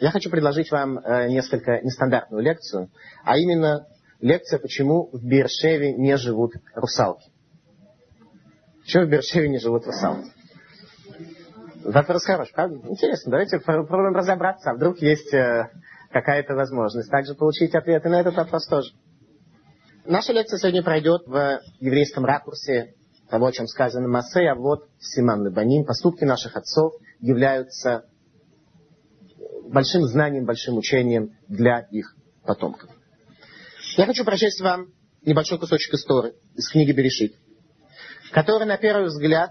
Я хочу предложить вам э, несколько нестандартную лекцию, а именно лекция, почему в Бершеве не живут русалки. Почему в Бершеве не живут русалки? Вопрос хороший, правда? Интересно, давайте попробуем разобраться, а вдруг есть э, какая-то возможность также получить ответы на этот вопрос тоже. Наша лекция сегодня пройдет в еврейском ракурсе того, о чем сказано Масей, а вот Симан Лебаним. Поступки наших отцов являются большим знанием, большим учением для их потомков. Я хочу прочесть вам небольшой кусочек истории из книги Берешит, который на первый взгляд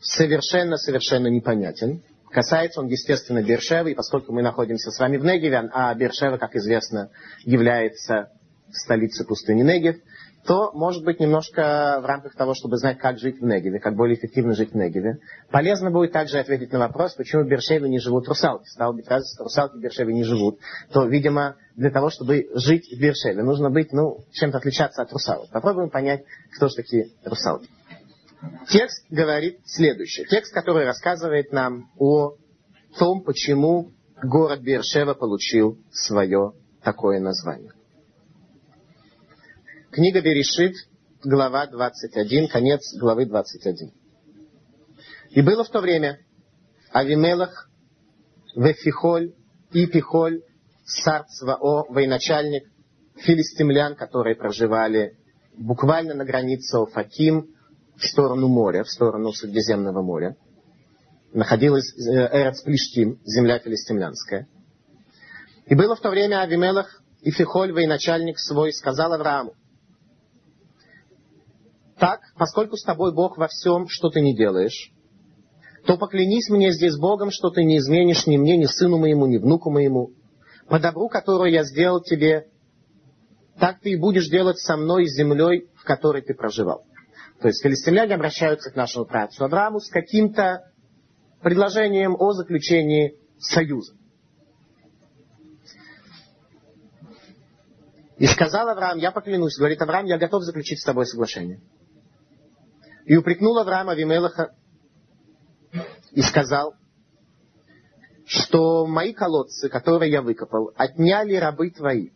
совершенно-совершенно непонятен. Касается он, естественно, Бершевы, и поскольку мы находимся с вами в Негеве, а Бершева, как известно, является столицей пустыни Негев, то, может быть, немножко в рамках того, чтобы знать, как жить в Негеве, как более эффективно жить в Негеве, полезно будет также ответить на вопрос, почему в Бершеве не живут русалки. Стало быть, раз русалки в Бершеве не живут, то, видимо, для того, чтобы жить в Бершеве, нужно быть, ну, чем-то отличаться от русалок. Попробуем понять, кто же такие русалки. Текст говорит следующее. Текст, который рассказывает нам о том, почему город Бершева получил свое такое название. Книга Берешит, глава 21, конец главы 21. И было в то время Авимелах, Вефихоль и Пихоль, Сарцвао, военачальник филистимлян, которые проживали буквально на границе Офаким, в сторону моря, в сторону Средиземного моря. Находилась э, Эрец земля филистимлянская. И было в то время Авимелах и Фихоль, военачальник свой, сказал Аврааму, так, поскольку с тобой Бог во всем, что ты не делаешь, то поклянись мне здесь Богом, что ты не изменишь ни мне, ни сыну моему, ни внуку моему. По добру, которое я сделал тебе, так ты и будешь делать со мной землей, в которой ты проживал. То есть филистимляне обращаются к нашему працу Аврааму с каким-то предложением о заключении союза. И сказал Авраам, я поклянусь, говорит Авраам, я готов заключить с тобой соглашение. И упрекнул Авраам Авимелаха и сказал, что мои колодцы, которые я выкопал, отняли рабы твои.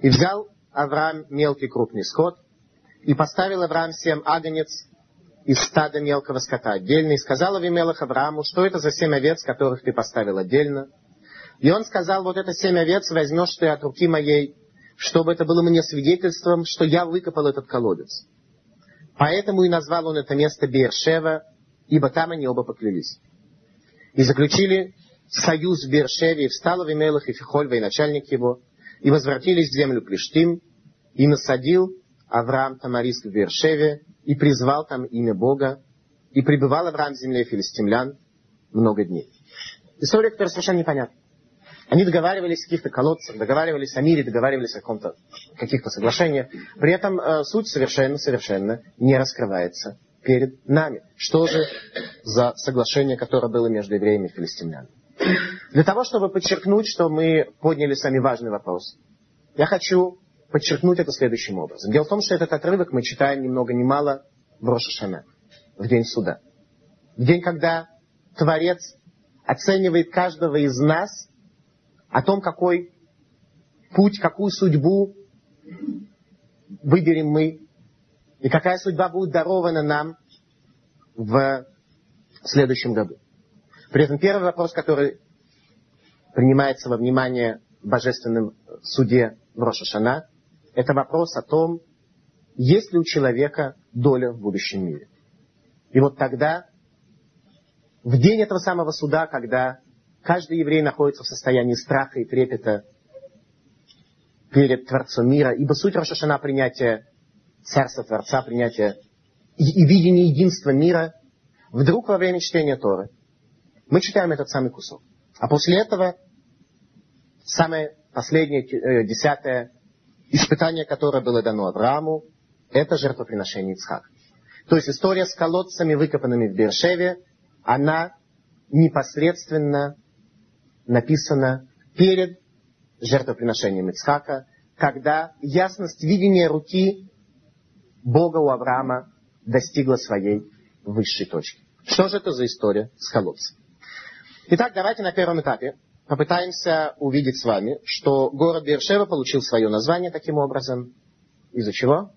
И взял Авраам мелкий крупный скот, и поставил Авраам семь агнец из стада мелкого скота отдельно, и сказал Авимелах Аврааму, что это за семь овец, которых ты поставил отдельно. И он сказал, вот это семь овец возьмешь ты от руки моей, чтобы это было мне свидетельством, что я выкопал этот колодец. Поэтому и назвал он это место Бершева, ибо там они оба поклялись. И заключили союз в Бершеве, и встал Авимелах и Фихоль, и начальник его, и возвратились в землю Плештим, и насадил Авраам Тамариск в Бершеве, и призвал там имя Бога, и пребывал Авраам в земле филистимлян много дней. История, которая совершенно непонятна. Они договаривались о каких-то колодцах, договаривались о мире, договаривались о каком-то, каких-то соглашениях. При этом э, суть совершенно-совершенно не раскрывается перед нами. Что же за соглашение, которое было между евреями и филистимлянами? Для того, чтобы подчеркнуть, что мы подняли сами важный вопрос, я хочу подчеркнуть это следующим образом. Дело в том, что этот отрывок мы читаем ни много ни мало в Рошашана, в день суда. В день, когда Творец оценивает каждого из нас о том, какой путь, какую судьбу выберем мы, и какая судьба будет дарована нам в следующем году. При этом первый вопрос, который принимается во внимание в божественном суде в Рошашана, это вопрос о том, есть ли у человека доля в будущем мире. И вот тогда, в день этого самого суда, когда Каждый еврей находится в состоянии страха и трепета перед Творцом мира, ибо суть Рошашана принятия Царства Творца, принятия и, и видения единства мира, вдруг во время чтения Торы мы читаем этот самый кусок. А после этого самое последнее, э, десятое испытание, которое было дано Аврааму, это жертвоприношение Ицхака. То есть история с колодцами, выкопанными в Бершеве, она непосредственно написано перед жертвоприношением Ицхака, когда ясность видения руки Бога у Авраама достигла своей высшей точки. Что же это за история с колодцем? Итак, давайте на первом этапе попытаемся увидеть с вами, что город Бершева получил свое название таким образом. Из-за чего?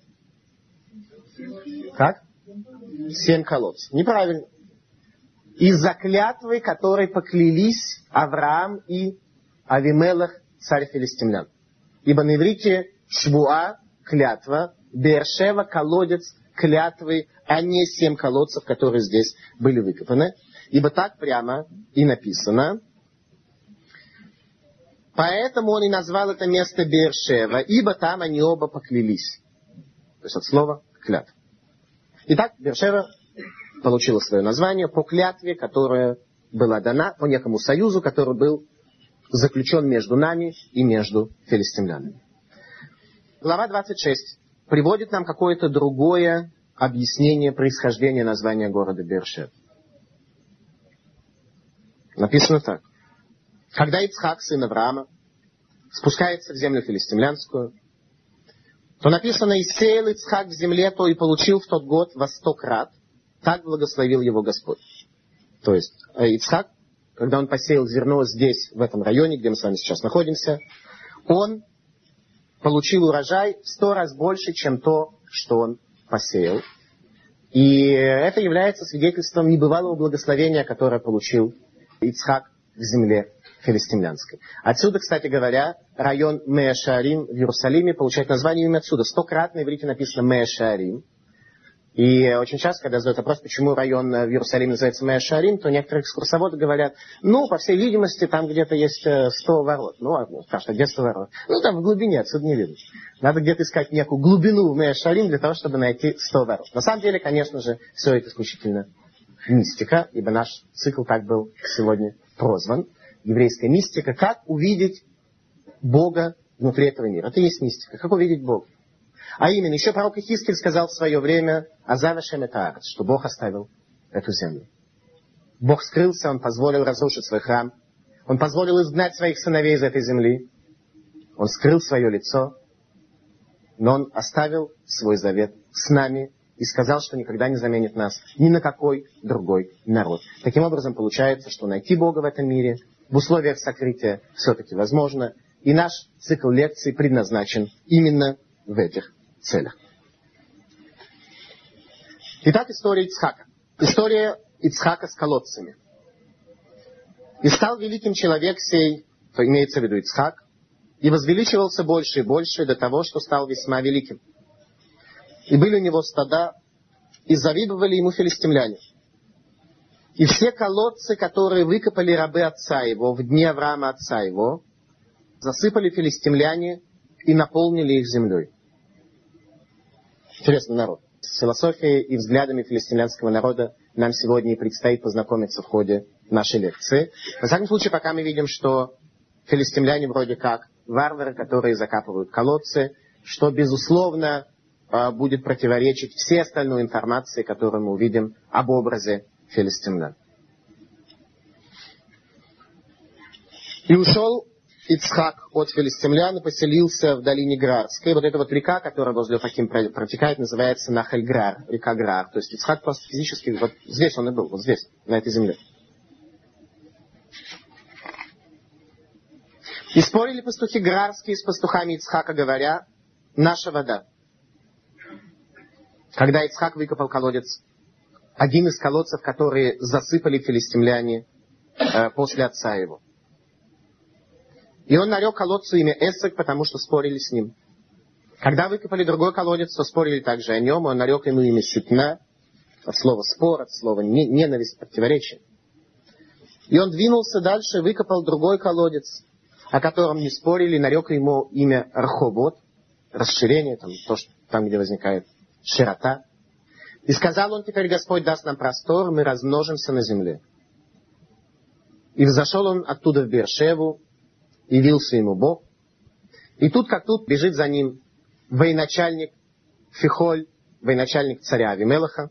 Как? Семь колодцев. Неправильно. Из-за клятвы, которой поклялись Авраам и Авимелах, царь филистимлян. Ибо на иврите швуа, клятва, Бершева, колодец, клятвы, а не семь колодцев, которые здесь были выкопаны. Ибо так прямо и написано. Поэтому он и назвал это место Бершева, ибо там они оба поклялись. То есть от слова клятва. Итак, Бершева получила свое название по клятве, которая была дана по некому союзу, который был заключен между нами и между филистимлянами. Глава 26 приводит нам какое-то другое объяснение происхождения названия города Бершев. Написано так. Когда Ицхак, сын Авраама, спускается в землю филистимлянскую, то написано, «И сеял Ицхак в земле, то и получил в тот год во сто крат, так благословил его Господь». То есть э, Ицхак, когда он посеял зерно здесь, в этом районе, где мы с вами сейчас находимся, он получил урожай в сто раз больше, чем то, что он посеял. И это является свидетельством небывалого благословения, которое получил Ицхак в земле филистимлянской. Отсюда, кстати говоря, район Меашарим в Иерусалиме получает название именно отсюда. Стократно в иврите написано Меашарим. И очень часто, когда задают вопрос, почему район в Иерусалиме называется Меашарим, то некоторые экскурсоводы говорят, ну, по всей видимости, там где-то есть 100 э, ворот. Ну, скажут, а где 100 ворот? Ну, там в глубине, отсюда не видно. Надо где-то искать некую глубину в Меашарим для того, чтобы найти 100 ворот. На самом деле, конечно же, все это исключительно мистика, ибо наш цикл так был сегодня прозван. Еврейская мистика. Как увидеть Бога внутри этого мира? Это и есть мистика. Как увидеть Бога? А именно, еще пророк Ихискель сказал в свое время Азава Шеметаарец, что Бог оставил эту землю. Бог скрылся, Он позволил разрушить свой храм. Он позволил изгнать своих сыновей из этой земли. Он скрыл свое лицо. Но Он оставил свой завет с нами и сказал, что никогда не заменит нас ни на какой другой народ. Таким образом, получается, что найти Бога в этом мире в условиях сокрытия все-таки возможно. И наш цикл лекций предназначен именно в этих целях. Итак, история Ицхака. История Ицхака с колодцами. И стал великим человек сей, то имеется в виду Ицхак, и возвеличивался больше и больше до того, что стал весьма великим. И были у него стада, и завидовали ему филистимляне. И все колодцы, которые выкопали рабы отца его в дни Авраама отца его, засыпали филистимляне и наполнили их землей. Интересный народ. С философией и взглядами филистимлянского народа нам сегодня и предстоит познакомиться в ходе нашей лекции. Во всяком случае, пока мы видим, что филистимляне вроде как варвары, которые закапывают колодцы, что, безусловно, а, будет противоречить всей остальной информации, которую мы увидим об образе филистимлян. И ушел Ицхак от филистимлян поселился в долине Грарской. Вот эта вот река, которая возле Факим протекает, называется Нахальграр, река Грар. То есть Ицхак просто физически, вот здесь он и был, вот здесь, на этой земле. И спорили пастухи Грарские с пастухами Ицхака, говоря, наша вода. Когда Ицхак выкопал колодец, один из колодцев, которые засыпали филистимляне э, после отца его. И он нарек колодцу имя Эсек, потому что спорили с ним. Когда выкопали другой колодец, то спорили также о нем, и он нарек ему имя Ситна, от слова спор, от слова ненависть, противоречие. И он двинулся дальше, выкопал другой колодец, о котором не спорили, нарек ему имя Рхобот, расширение, там, то, что, там, где возникает широта. И сказал он, теперь Господь даст нам простор, мы размножимся на земле. И взошел он оттуда в Бершеву, явился ему Бог. И тут как тут бежит за ним военачальник Фихоль, военачальник царя Авимелаха.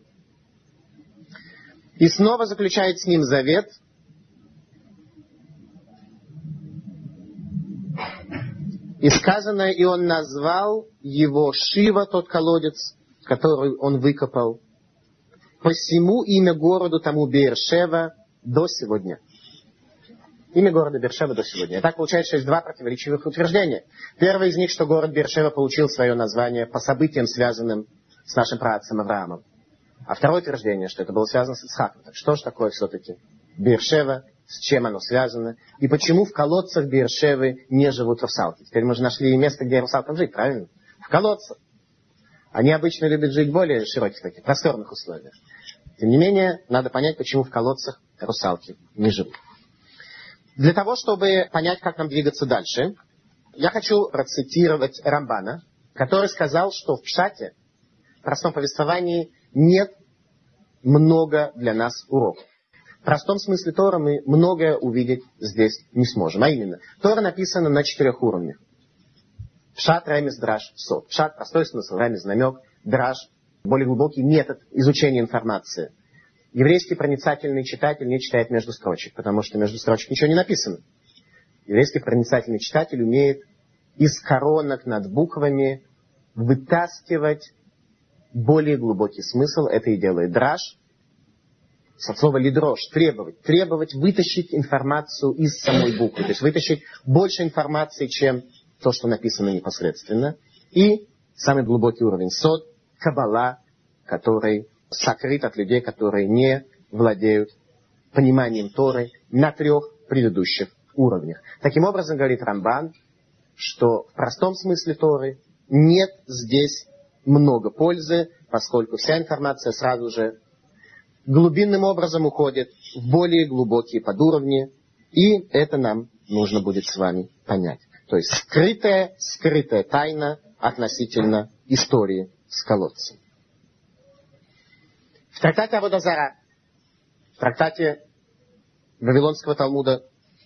И снова заключает с ним завет. И сказано, и он назвал его Шива, тот колодец, который он выкопал. Посему имя городу тому Бершева до сегодня. Имя города Бершева до сегодня. И так получается, есть два противоречивых утверждения. Первое из них, что город Бершева получил свое название по событиям, связанным с нашим праотцем Авраамом. А второе утверждение, что это было связано с Исхаком. Так что же такое все-таки Бершева, с чем оно связано, и почему в колодцах Бершевы не живут русалки. Теперь мы же нашли место, где русалкам жить, правильно? В колодцах. Они обычно любят жить в более широких таких, просторных условиях. Тем не менее, надо понять, почему в колодцах русалки не живут. Для того, чтобы понять, как нам двигаться дальше, я хочу процитировать Рамбана, который сказал, что в Пшате, в простом повествовании, нет много для нас уроков. В простом смысле Тора мы многое увидеть здесь не сможем. А именно, Тора написана на четырех уровнях. Пшат, ремес, драж, сот. Пшат – простой смысл, ремес – намек, драж – более глубокий метод изучения информации. Еврейский проницательный читатель не читает между строчек, потому что между строчек ничего не написано. Еврейский проницательный читатель умеет из коронок над буквами вытаскивать более глубокий смысл. Это и делает драж – от слова лидрош, требовать. Требовать вытащить информацию из самой буквы. То есть вытащить больше информации, чем то, что написано непосредственно. И самый глубокий уровень сод, кабала, который сокрыт от людей, которые не владеют пониманием Торы на трех предыдущих уровнях. Таким образом, говорит Рамбан, что в простом смысле Торы нет здесь много пользы, поскольку вся информация сразу же глубинным образом уходит в более глубокие подуровни, и это нам нужно будет с вами понять. То есть скрытая, скрытая тайна относительно истории с колодцем. В трактате Аводазара, в трактате Вавилонского Талмуда,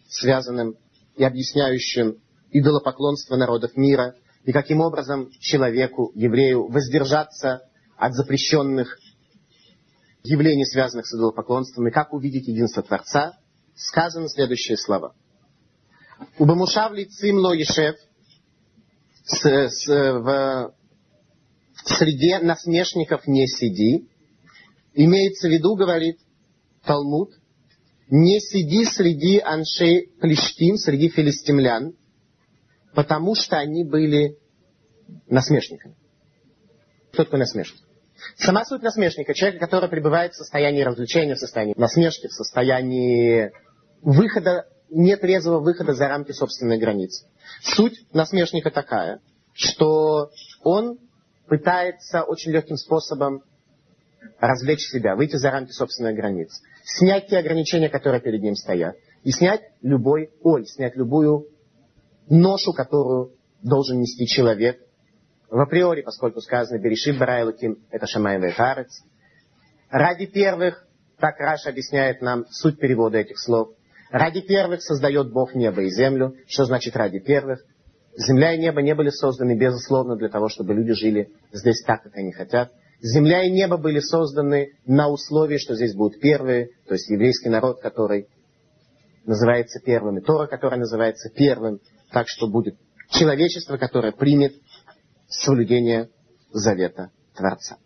связанным и объясняющим идолопоклонство народов мира, и каким образом человеку, еврею, воздержаться от запрещенных явлений, связанных с идолопоклонством, и как увидеть единство Творца, сказаны следующие слова. Убамушавли цимло ешев в среде насмешников не сиди. Имеется в виду, говорит Талмуд, не сиди среди аншей плештим, среди филистимлян, потому что они были насмешниками. Кто такой насмешник? Сама суть насмешника, человека, который пребывает в состоянии развлечения, в состоянии насмешки, в состоянии выхода, нетрезвого выхода за рамки собственной границы. Суть насмешника такая, что он пытается очень легким способом развлечь себя, выйти за рамки собственной границы, снять те ограничения, которые перед ним стоят, и снять любой оль, снять любую ношу, которую должен нести человек в априори, поскольку сказано «Берешит Барайлуким» — это Шамай Вейхарец. Ради первых, так Раша объясняет нам суть перевода этих слов, ради первых создает Бог небо и землю. Что значит ради первых? Земля и небо не были созданы, безусловно, для того, чтобы люди жили здесь так, как они хотят. Земля и небо были созданы на условии, что здесь будут первые, то есть еврейский народ, который называется первым, и Тора, которая называется первым, так что будет человечество, которое примет соблюдения завета Творца.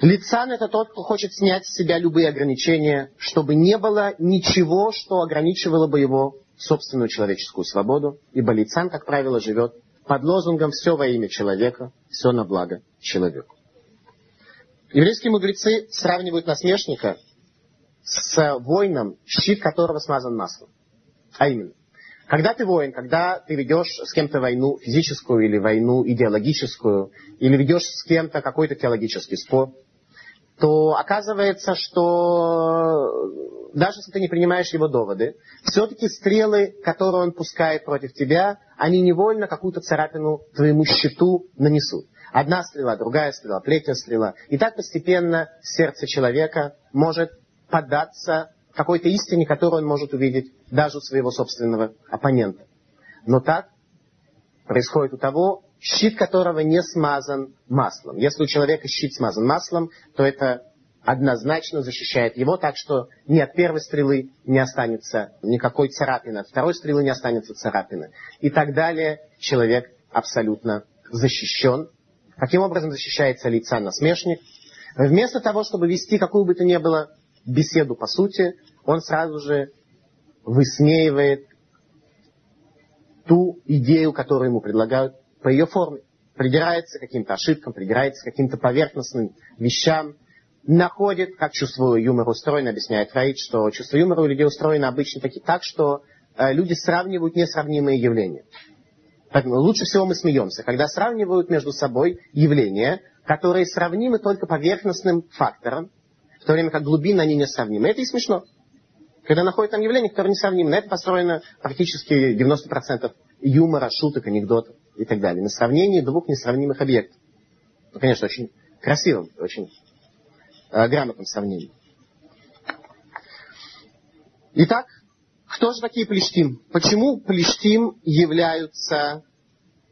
Лицан – это тот, кто хочет снять с себя любые ограничения, чтобы не было ничего, что ограничивало бы его собственную человеческую свободу, ибо лицан, как правило, живет под лозунгом «все во имя человека, все на благо человеку». Еврейские мудрецы сравнивают насмешника с воином, щит которого смазан маслом. А именно, когда ты воин, когда ты ведешь с кем-то войну физическую или войну идеологическую, или ведешь с кем-то какой-то теологический спор, то оказывается, что даже если ты не принимаешь его доводы, все-таки стрелы, которые он пускает против тебя, они невольно какую-то царапину твоему щиту нанесут. Одна стрела, другая стрела, третья стрела. И так постепенно сердце человека может поддаться какой-то истине, которую он может увидеть даже у своего собственного оппонента. Но так происходит у того, щит которого не смазан маслом. Если у человека щит смазан маслом, то это однозначно защищает его, так что ни от первой стрелы не останется никакой царапины, от второй стрелы не останется царапины. И так далее. Человек абсолютно защищен. Каким образом защищается лица насмешник? Вместо того, чтобы вести какую бы то ни было беседу по сути, он сразу же высмеивает ту идею, которую ему предлагают по ее форме. Придирается к каким-то ошибкам, придирается к каким-то поверхностным вещам, находит, как чувство юмора устроено, объясняет Фрейд, что чувство юмора у людей устроено обычно таки, так, что э, люди сравнивают несравнимые явления. Лучше всего мы смеемся, когда сравнивают между собой явления, которые сравнимы только поверхностным фактором, в то время как глубина они несравнимы. Это и смешно. Когда находят там явления, которые несравнимы. На это построено практически 90% юмора, шуток, анекдотов и так далее. На сравнении двух несравнимых объектов. Ну, конечно, очень красивым, очень э, грамотном сравнении. Итак, кто же такие Плештим? Почему Плештим являются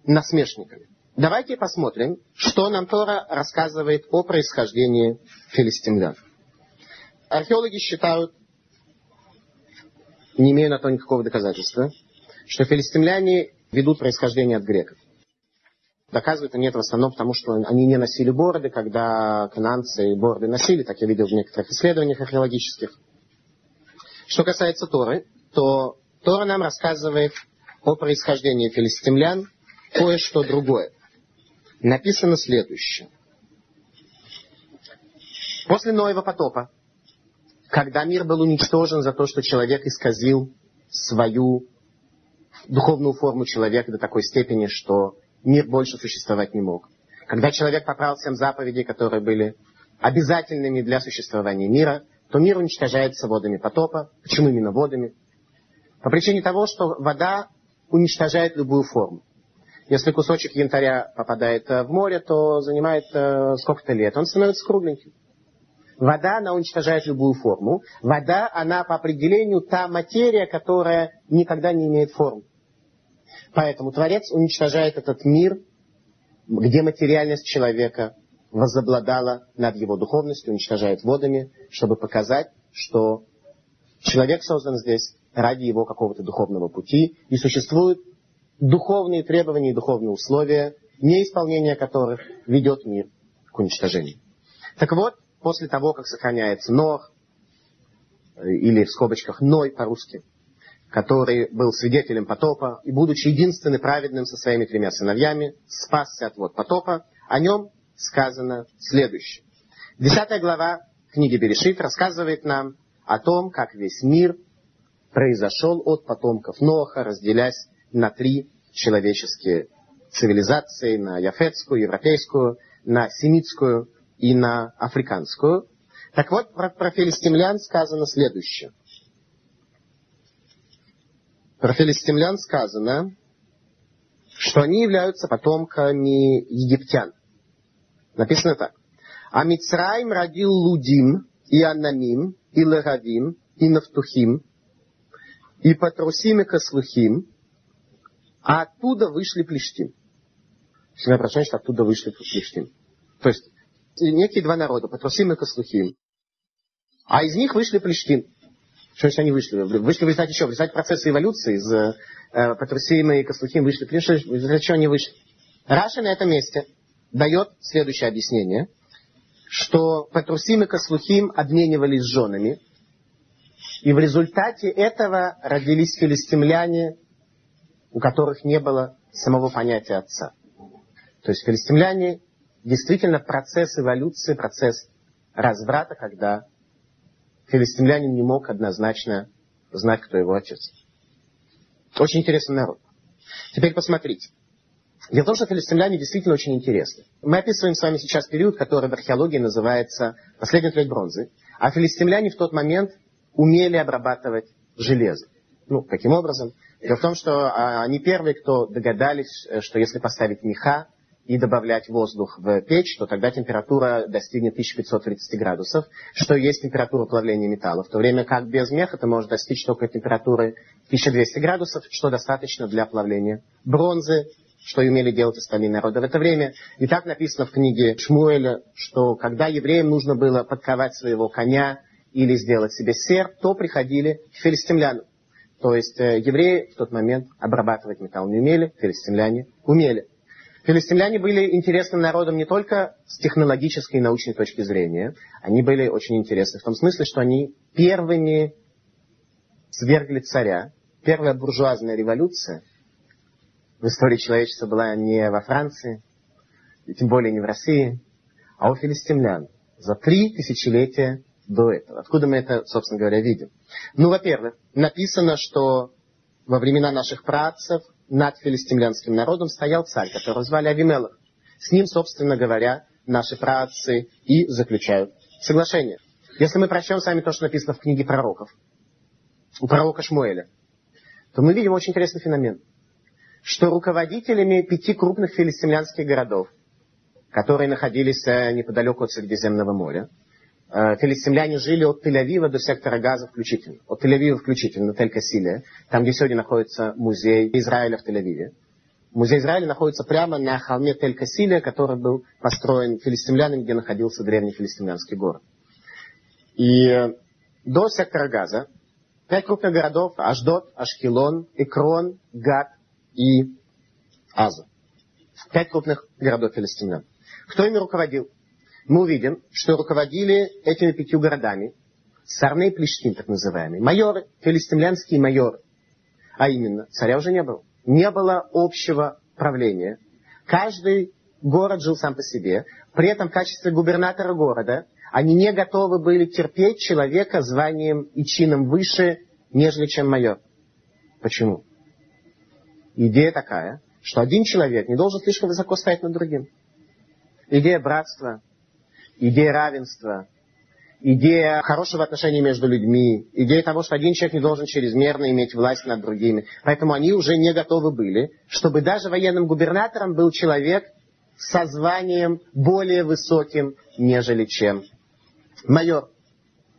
насмешниками? Давайте посмотрим, что нам Тора рассказывает о происхождении филистимлян. Археологи считают, не имея на то никакого доказательства, что филистимляне ведут происхождение от греков. Доказывают они это в основном потому, что они не носили бороды, когда кананцы бороды носили, так я видел в некоторых исследованиях археологических. Что касается Торы, то Тора нам рассказывает о происхождении филистимлян кое-что другое. Написано следующее. После Ноева потопа, когда мир был уничтожен за то, что человек исказил свою духовную форму человека до такой степени, что мир больше существовать не мог. Когда человек поправил всем заповедей, которые были обязательными для существования мира, то мир уничтожается водами потопа. Почему именно водами? По причине того, что вода уничтожает любую форму. Если кусочек янтаря попадает в море, то занимает э, сколько-то лет. Он становится кругленьким. Вода, она уничтожает любую форму. Вода, она по определению та материя, которая никогда не имеет формы. Поэтому Творец уничтожает этот мир, где материальность человека возобладала над его духовностью, уничтожает водами, чтобы показать, что человек создан здесь ради его какого-то духовного пути, и существуют духовные требования и духовные условия, неисполнение которых ведет мир к уничтожению. Так вот, после того, как сохраняется Нох, э, или в скобочках Ной по-русски, который был свидетелем потопа и, будучи единственным праведным со своими тремя сыновьями, спасся от вод потопа, о нем сказано следующее. Десятая глава книги Берешит рассказывает нам о том, как весь мир произошел от потомков Ноха, разделясь на три человеческие цивилизации, на яфетскую, европейскую, на семитскую и на африканскую. Так вот, про, про филистимлян сказано следующее. Про филистимлян сказано, что они являются потомками египтян. Написано так. А Мицраим родил Лудим, и Анамим, и Леравим, и Нафтухим, и Патрусим, и Каслухим, а оттуда вышли Плештим. Всегда прочитаем, что оттуда вышли Плештим. То есть некие два народа, Патрусим и Каслухим. А из них вышли Плештим. Что значит они вышли? Вышли в результате чего? В результате процесса эволюции из э, Патрусима и Каслухим вышли Плештим. В результате чего они вышли? Раша на этом месте дает следующее объяснение, что Патрусим и Каслухим обменивались женами, и в результате этого родились филистимляне, у которых не было самого понятия отца. То есть филистимляне действительно процесс эволюции, процесс разврата, когда филистимлянин не мог однозначно знать, кто его отец. Очень интересный народ. Теперь посмотрите. Дело в том, что филистимляне действительно очень интересны. Мы описываем с вами сейчас период, который в археологии называется «Последняя треть бронзы», а филистимляне в тот момент умели обрабатывать железо. Ну, каким образом? Дело в том, что а, они первые, кто догадались, э, что если поставить меха и добавлять воздух в печь, то тогда температура достигнет 1530 градусов, что есть температура плавления металла. В то время как без меха ты можешь достичь только температуры 1200 градусов, что достаточно для плавления бронзы, что умели делать остальные народы в это время. И так написано в книге Шмуэля, что когда евреям нужно было подковать своего коня или сделать себе серп, то приходили к филистимлянам. То есть э, евреи в тот момент обрабатывать металл не умели, филистимляне умели. Филистимляне были интересным народом не только с технологической и научной точки зрения. Они были очень интересны в том смысле, что они первыми свергли царя. Первая буржуазная революция в истории человечества была не во Франции, и тем более не в России, а у филистимлян за три тысячелетия до этого. Откуда мы это, собственно говоря, видим? Ну, во-первых, написано, что во времена наших працев над филистимлянским народом стоял царь, которого звали Авимелах. С ним, собственно говоря, наши праотцы и заключают соглашение. Если мы прочтем с вами то, что написано в книге пророков, у пророка Шмуэля, то мы видим очень интересный феномен, что руководителями пяти крупных филистимлянских городов, которые находились э, неподалеку от Средиземного моря, филистимляне жили от Тель-Авива до сектора Газа включительно. От Тель-Авива включительно, Тель-Касилия, там, где сегодня находится музей Израиля в Тель-Авиве. Музей Израиля находится прямо на холме Тель-Касилия, который был построен филистимлянами, где находился древний филистимлянский город. И до сектора Газа пять крупных городов – Аждот, Ашкелон, Икрон, Гат и Аза. Пять крупных городов филистимлян. Кто ими руководил? Мы увидим, что руководили этими пятью городами Сарней Плештин, так называемые, майоры, филистимлянские майоры. А именно, царя уже не было не было общего правления. Каждый город жил сам по себе. При этом в качестве губернатора города они не готовы были терпеть человека званием и чином выше, нежели чем майор. Почему? Идея такая, что один человек не должен слишком высоко стоять над другим. Идея братства, идея равенства, идея хорошего отношения между людьми, идея того, что один человек не должен чрезмерно иметь власть над другими. Поэтому они уже не готовы были, чтобы даже военным губернатором был человек со званием более высоким, нежели чем майор,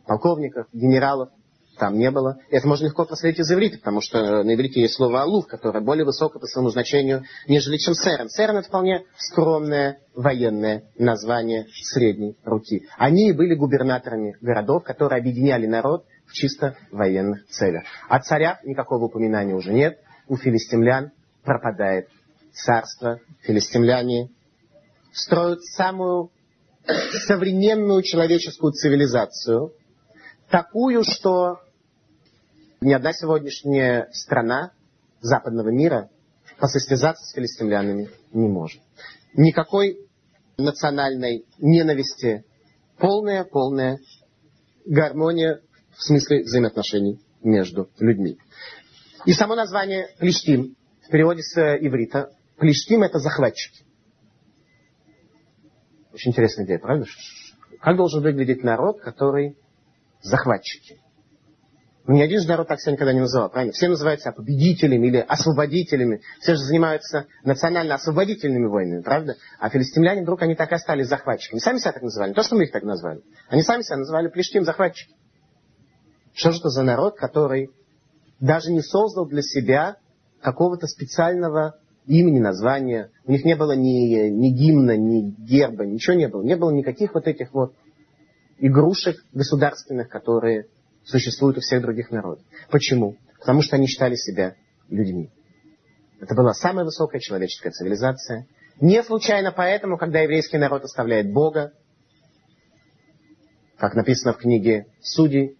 полковников, генералов там не было. Это можно легко проследить из иврита, потому что на иврите есть слово «алуф», которое более высокое по своему значению, нежели чем «серен». «Серен» — это вполне скромное военное название средней руки. Они были губернаторами городов, которые объединяли народ в чисто военных целях. О царях никакого упоминания уже нет. У филистимлян пропадает царство. Филистимляне строят самую современную человеческую цивилизацию, такую, что ни одна сегодняшняя страна западного мира посостязаться с филистимлянами не может. Никакой национальной ненависти, полная, полная гармония в смысле взаимоотношений между людьми. И само название Плештим в переводе с иврита. Плештим это захватчики. Очень интересная идея, правда? Как должен выглядеть народ, который захватчики? Ну, ни один же народ так себя никогда не называл, правильно? Все называют себя победителями или освободителями. Все же занимаются национально-освободительными войнами, правда? А филистимляне вдруг они так и остались захватчиками. Сами себя так называли. Не то, что мы их так назвали. Они сами себя называли плештим захватчики. Что же это за народ, который даже не создал для себя какого-то специального имени, названия. У них не было ни, ни гимна, ни герба, ничего не было. Не было никаких вот этих вот игрушек государственных, которые существуют у всех других народов. Почему? Потому что они считали себя людьми. Это была самая высокая человеческая цивилизация. Не случайно поэтому, когда еврейский народ оставляет Бога, как написано в книге Судей,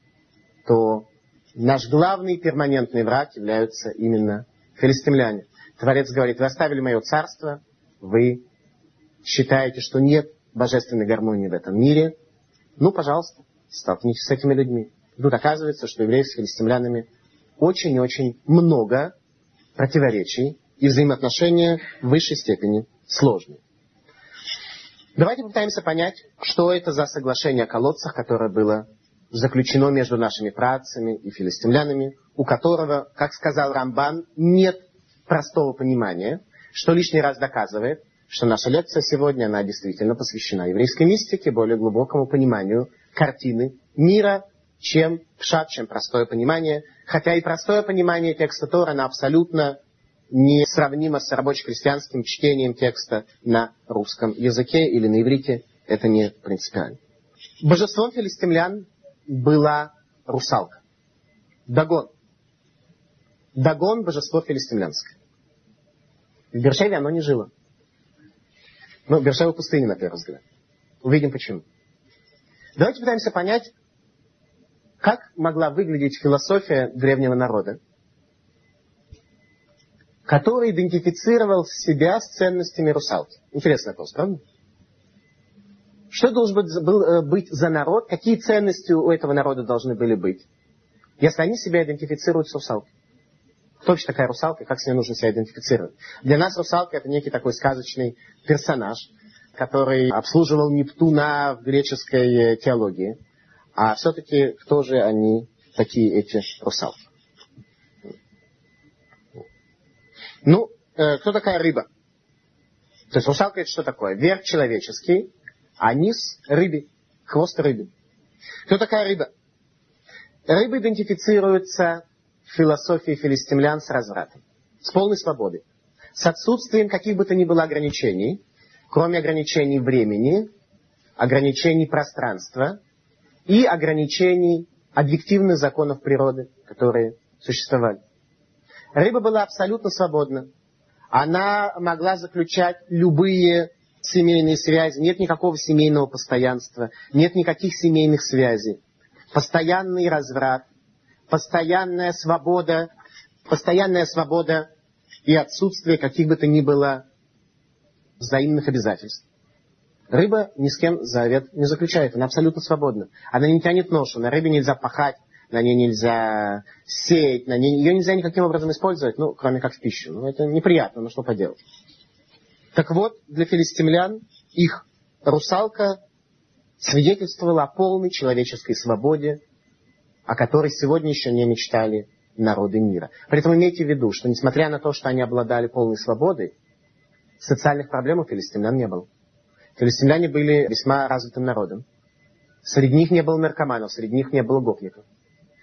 то наш главный перманентный враг являются именно филистимляне. Творец говорит, вы оставили мое царство, вы считаете, что нет божественной гармонии в этом мире, ну, пожалуйста, столкнитесь с этими людьми. Тут оказывается, что евреи с филистимлянами очень и очень много противоречий и взаимоотношения в высшей степени сложные. Давайте попытаемся понять, что это за соглашение о колодцах, которое было заключено между нашими працами и филистимлянами, у которого, как сказал Рамбан, нет простого понимания, что лишний раз доказывает, что наша лекция сегодня, она действительно посвящена еврейской мистике, более глубокому пониманию картины мира чем пшат, чем простое понимание. Хотя и простое понимание текста Тора, оно абсолютно несравнимо с рабоче-крестьянским чтением текста на русском языке или на иврите. Это не принципиально. Божеством филистимлян была русалка. Дагон. Дагон – божество филистимлянское. В Бершеве оно не жило. Ну, Бершева пустыня, на первый взгляд. Увидим почему. Давайте пытаемся понять, Как могла выглядеть философия древнего народа, который идентифицировал себя с ценностями русалки? Интересный вопрос, правда? Что должен был э, быть за народ? Какие ценности у этого народа должны были быть? Если они себя идентифицируют с русалкой. Кто вообще такая русалка как с ней нужно себя идентифицировать? Для нас русалка это некий такой сказочный персонаж, который обслуживал Нептуна в греческой э, теологии. А все-таки кто же они такие, эти русалки? Ну, э, кто такая рыба? То есть русалка это что такое? Верх человеческий, а низ рыбе, хвост рыбы. Кто такая рыба? Рыба идентифицируется в философии филистимлян с развратом, с полной свободой, с отсутствием каких бы то ни было ограничений, кроме ограничений времени, ограничений пространства и ограничений объективных законов природы, которые существовали. Рыба была абсолютно свободна. Она могла заключать любые семейные связи, нет никакого семейного постоянства, нет никаких семейных связей. Постоянный разврат, постоянная свобода, постоянная свобода и отсутствие каких бы то ни было взаимных обязательств. Рыба ни с кем завет не заключает, она абсолютно свободна. Она не тянет ношу, на рыбе нельзя пахать, на ней нельзя сеять, на ней, ее нельзя никаким образом использовать, ну, кроме как в пищу. Ну, это неприятно, но что поделать. Так вот, для филистимлян их русалка свидетельствовала о полной человеческой свободе, о которой сегодня еще не мечтали народы мира. При этом имейте в виду, что несмотря на то, что они обладали полной свободой, социальных проблем у филистимлян не было. Филистимляне были весьма развитым народом. Среди них не было наркоманов, среди них не было гопников.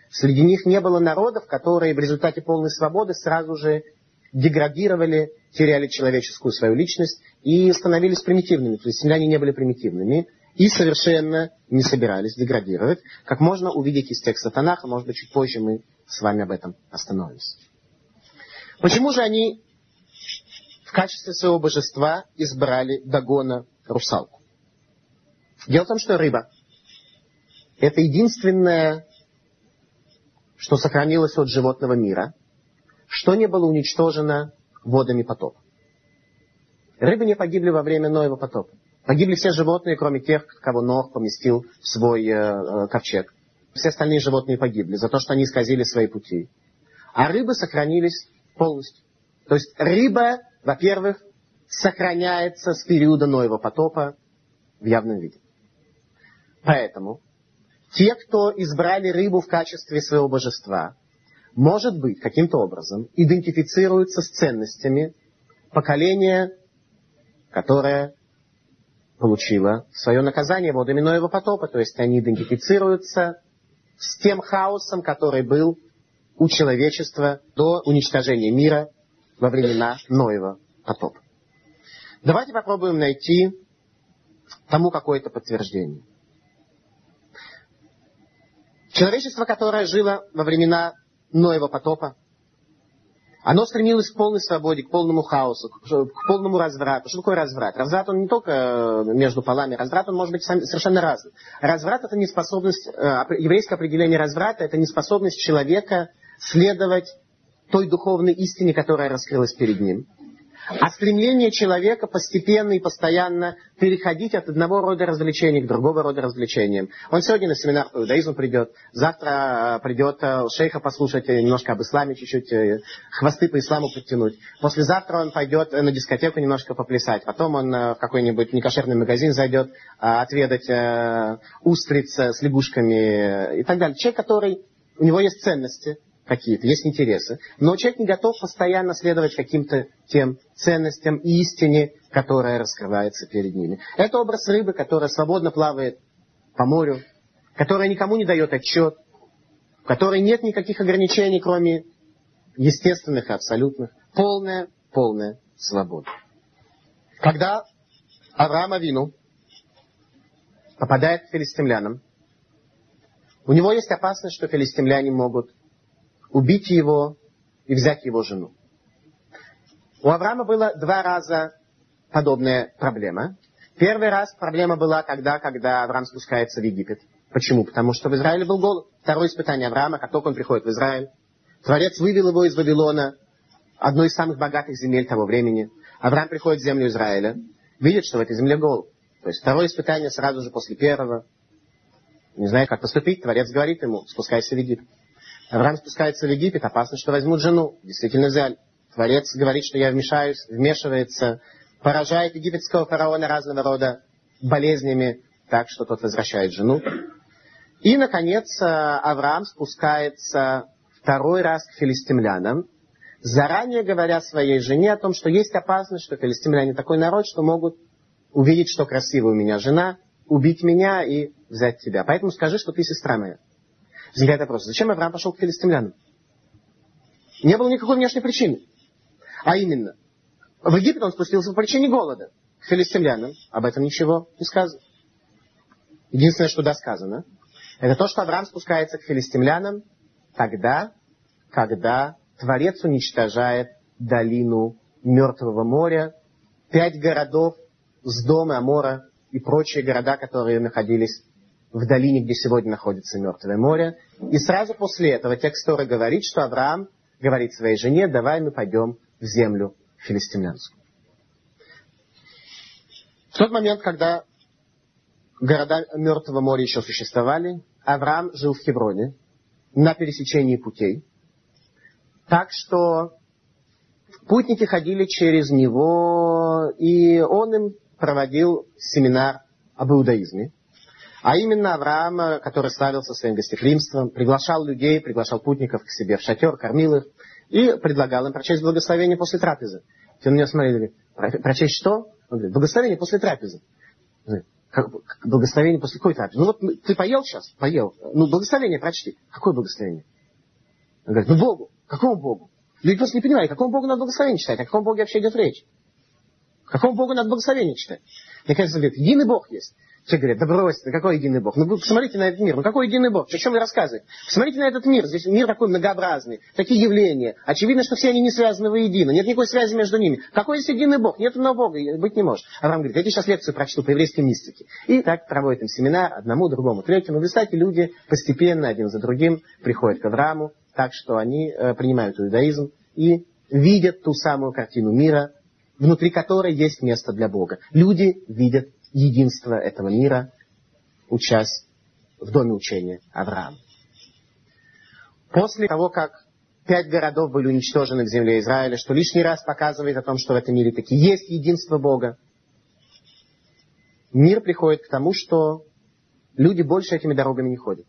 Среди них не было народов, которые в результате полной свободы сразу же деградировали, теряли человеческую свою личность и становились примитивными. То есть земляне не были примитивными и совершенно не собирались деградировать, как можно увидеть из текста Танаха, может быть, чуть позже мы с вами об этом остановимся. Почему же они в качестве своего божества избрали Дагона русалку? Дело в том, что рыба – это единственное что сохранилось от животного мира, что не было уничтожено водами потопа. Рыбы не погибли во время Ноева потопа. Погибли все животные, кроме тех, кого Нох поместил в свой э, э, ковчег. Все остальные животные погибли за то, что они исказили свои пути. А рыбы сохранились полностью. То есть рыба, во-первых, сохраняется с периода Ноева потопа в явном виде. Поэтому те, кто избрали рыбу в качестве своего божества, может быть, каким-то образом идентифицируются с ценностями поколения, которое получило свое наказание водами Ноева потопа. То есть они идентифицируются с тем хаосом, который был у человечества до уничтожения мира во времена Ноева потопа. Давайте попробуем найти тому какое-то подтверждение. Человечество, которое жило во времена Ноева потопа, оно стремилось к полной свободе, к полному хаосу, к полному разврату. Что такое разврат? Разврат, он не только э, между полами, разврат, он может быть совершенно разный. Разврат это неспособность, э, еврейское определение разврата, это неспособность человека следовать той духовной истине, которая раскрылась перед ним а стремление человека постепенно и постоянно переходить от одного рода развлечений к другого рода развлечениям. Он сегодня на семинар по иудаизму придет, завтра э, придет э, шейха послушать э, немножко об исламе, чуть-чуть хвосты по исламу подтянуть. Послезавтра он пойдет на дискотеку немножко поплясать. Потом он в какой-нибудь некошерный магазин зайдет отведать устриц с лягушками и так далее. Человек, который у него есть ценности, какие-то, есть интересы, но человек не готов постоянно следовать каким-то тем ценностям и истине, которая раскрывается перед ними. Это образ рыбы, которая свободно плавает по морю, которая никому не дает отчет, в которой нет никаких ограничений, кроме естественных и абсолютных. Полная, полная свобода. Когда Авраам Авину попадает к филистимлянам, у него есть опасность, что филистимляне могут убить его и взять его жену. У Авраама было два раза подобная проблема. Первый раз проблема была тогда, когда Авраам спускается в Египет. Почему? Потому что в Израиле был голод. Второе испытание Авраама, как только он приходит в Израиль. Творец вывел его из Вавилона, одной из самых богатых земель того времени. Авраам приходит в землю Израиля, видит, что в этой земле голод. То есть второе испытание сразу же после первого. Не знает, как поступить. Творец говорит ему, спускайся в Египет. Авраам спускается в Египет, опасно, что возьмут жену. Действительно взяли. Творец говорит, что я вмешаюсь, вмешивается, поражает египетского фараона разного рода болезнями, так что тот возвращает жену. И, наконец, э, Авраам спускается второй раз к филистимлянам, заранее говоря своей жене о том, что есть опасность, что филистимляне такой народ, что могут увидеть, что красивая у меня жена, убить меня и взять тебя. Поэтому скажи, что ты сестра моя. Возникает вопрос, зачем Авраам пошел к филистимлянам? Не было никакой внешней причины. А именно, в Египет он спустился по причине голода. К филистимлянам об этом ничего не сказано. Единственное, что да сказано, это то, что Авраам спускается к филистимлянам тогда, когда Творец уничтожает долину Мертвого моря, пять городов с дома Амора и прочие города, которые находились в долине, где сегодня находится Мертвое море. И сразу после этого текст Торы говорит, что Авраам говорит своей жене, давай мы пойдем в землю филистимлянскую. В тот момент, когда города Мертвого моря еще существовали, Авраам жил в Хевроне на пересечении путей. Так что путники ходили через него, и он им проводил семинар об иудаизме. А именно Авраам, который славился своим гостеприимством, приглашал людей, приглашал путников к себе в шатер, кормил их и предлагал им прочесть благословение после трапезы. Те на него смотрели, говорят, прочесть что? Он говорит, благословение после трапезы. Как, благословение после какой трапезы? Ну вот ты поел сейчас? Поел. Ну, благословение прочти. Какое благословение? Он говорит, ну Богу. Какому Богу? Люди просто не понимают, какому Богу надо благословение читать, о каком Боге вообще идет речь. Какому Богу надо благословение читать? Мне кажется, говорит, единый Бог есть. Все говорят, да брось, да какой единый Бог? Ну, посмотрите на этот мир. Ну, какой единый Бог? О чем вы рассказываете? Посмотрите на этот мир. Здесь мир такой многообразный. Такие явления. Очевидно, что все они не связаны воедино. Нет никакой связи между ними. Какой есть единый Бог? Нет одного Бога. Быть не может. Авраам говорит, я тебе сейчас лекцию прочту по еврейской мистике. И так проводит им семинар одному, другому, третьему. В результате люди постепенно, один за другим, приходят к Аврааму. Так что они э, принимают иудаизм и видят ту самую картину мира, внутри которой есть место для Бога. Люди видят единство этого мира, учась в доме учения Авраама. После того, как пять городов были уничтожены в земле Израиля, что лишний раз показывает о том, что в этом мире таки есть единство Бога, мир приходит к тому, что люди больше этими дорогами не ходят.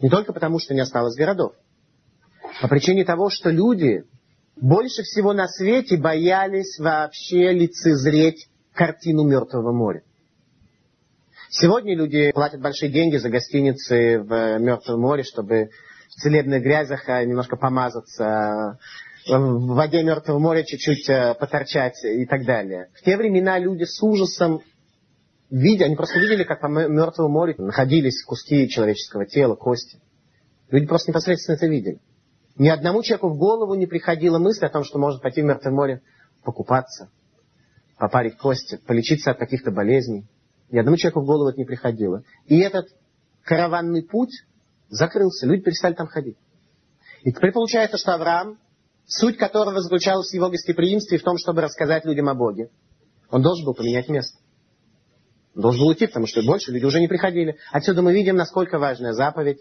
Не только потому, что не осталось городов, по причине того, что люди больше всего на свете боялись вообще лицезреть картину Мертвого моря. Сегодня люди платят большие деньги за гостиницы в Мертвом море, чтобы в целебных грязях а, немножко помазаться, в воде Мертвого моря чуть-чуть поторчать и так далее. В те времена люди с ужасом видя, они просто видели, как по Мертвому морю находились куски человеческого тела, кости. Люди просто непосредственно это видели. Ни одному человеку в голову не приходила мысль о том, что может пойти в Мертвое море покупаться, попарить кости, полечиться от каких-то болезней. Ни одному человеку в голову это не приходило. И этот караванный путь закрылся, люди перестали там ходить. И теперь получается, что Авраам, суть которого заключалась в его гостеприимстве в том, чтобы рассказать людям о Боге, он должен был поменять место. Он должен был уйти, потому что больше люди уже не приходили. Отсюда мы видим, насколько важная заповедь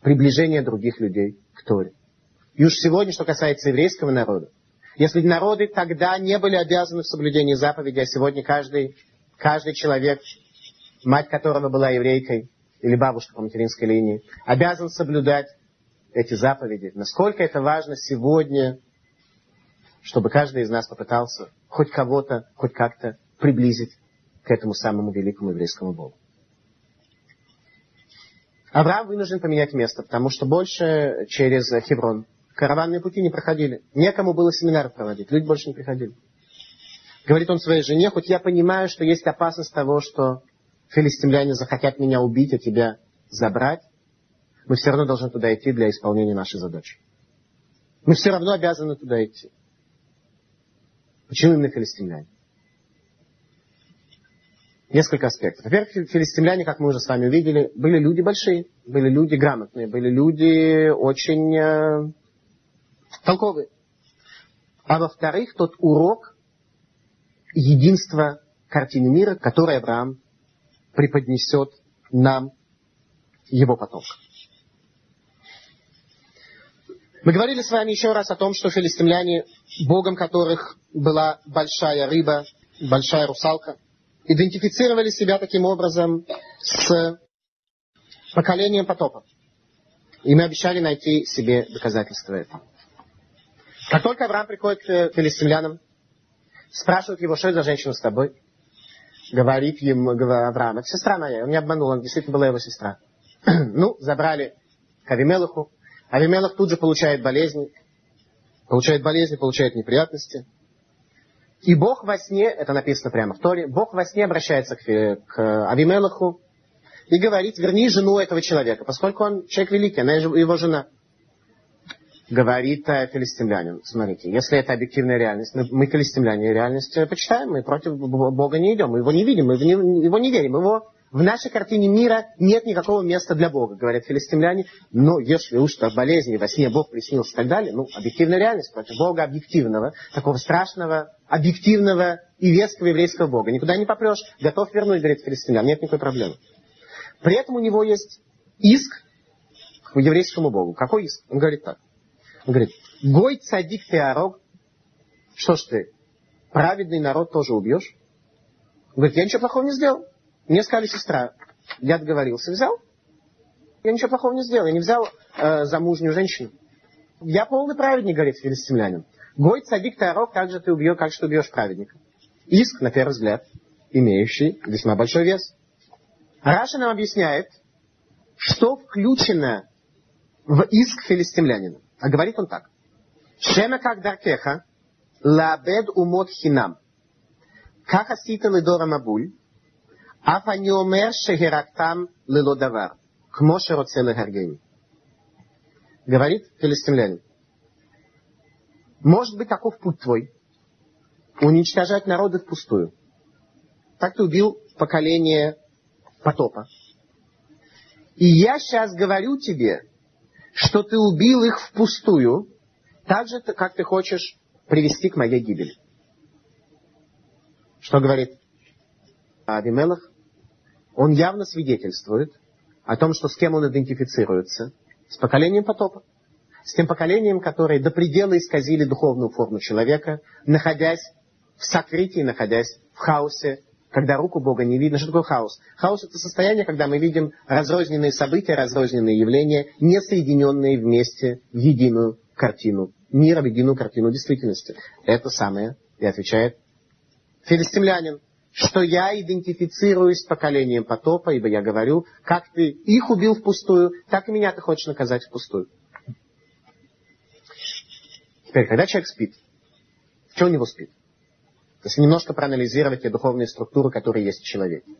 приближение других людей к Торе. И уж сегодня, что касается еврейского народа, если народы тогда не были обязаны в соблюдении заповеди, а сегодня каждый, каждый человек, мать которого была еврейкой, или бабушка по материнской линии, обязан соблюдать эти заповеди. Насколько это важно сегодня, чтобы каждый из нас попытался хоть кого-то, хоть как-то приблизить к этому самому великому еврейскому Богу. Авраам вынужден поменять место, потому что больше через Хеврон Караванные пути не проходили. Некому было семинар проводить. Люди больше не приходили. Говорит он своей жене, хоть я понимаю, что есть опасность того, что филистимляне захотят меня убить, а тебя забрать, мы все равно должны туда идти для исполнения нашей задачи. Мы все равно обязаны туда идти. Почему именно филистимляне? Несколько аспектов. Во-первых, филистимляне, как мы уже с вами увидели, были люди большие, были люди грамотные, были люди очень э, толковые. А во-вторых, тот урок единства картины мира, который Авраам преподнесет нам его потомка. Мы говорили с вами еще раз о том, что филистимляне, богом которых была большая рыба, большая русалка, идентифицировали себя таким образом с поколением потопа. И мы обещали найти себе доказательства этого. Как только Авраам приходит к филистимлянам, спрашивает его, что это за женщина с тобой, говорит ему Авраам, это сестра моя, он не обманул, он действительно была его сестра. ну, забрали к Авимелаху, Авимелах тут же получает болезни, получает болезни, получает неприятности. И Бог во сне, это написано прямо в Торе, Бог во сне обращается к, к Авимелаху и говорит, верни жену этого человека, поскольку он человек великий, она его жена. Говорит филистимлянин, смотрите, если это объективная реальность, мы, филистимляне реальность почитаем, мы против Бога не идем, мы его не видим, мы в него не верим, его в нашей картине мира нет никакого места для Бога, говорят филистимляне. Но если уж так болезни, во сне Бог приснился и так далее, ну, объективная реальность против Бога объективного, такого страшного, объективного и веского еврейского Бога. Никуда не попрешь, готов вернуть, говорит филистимлян, нет никакой проблемы. При этом у него есть иск к еврейскому Богу. Какой иск? Он говорит так. Говорит, Гой цадик теорог, что ж ты, праведный народ тоже убьешь? Он говорит, я ничего плохого не сделал. Мне сказали, сестра, я договорился, взял. Я ничего плохого не сделал. Я не взял э, замужнюю женщину. Я полный праведник, говорит филистимлянин. Гой цадик тарок, как же ты убьешь, как же ты убьешь праведника? Иск, на первый взгляд, имеющий весьма большой вес. Раша нам объясняет, что включено в иск филистимлянина. А говорит он так. Шема как даркеха, лабед умот хинам. Как аситан и мабуль, аф ани омер шегерактам лелодавар. Кмоше шероце легаргейн. Говорит филистимлянин. Может быть, таков путь твой. Уничтожать народы впустую. Так ты убил поколение потопа. И я сейчас говорю тебе, что ты убил их впустую, так же, как ты хочешь привести к моей гибели. Что говорит Авимелах? он явно свидетельствует о том, что с кем он идентифицируется. С поколением потопа. С тем поколением, которое до предела исказили духовную форму человека, находясь в сокрытии, находясь в хаосе, когда руку Бога не видно. Что такое хаос? Хаос – это состояние, когда мы видим разрозненные события, разрозненные явления, не соединенные вместе в единую картину мира, в единую картину действительности. Это самое и отвечает филистимлянин что я идентифицируюсь с поколением потопа, ибо я говорю, как ты их убил впустую, так и меня ты хочешь наказать впустую. Теперь, когда человек спит, что у него спит? Если немножко проанализировать те духовные структуры, которые есть в человеке.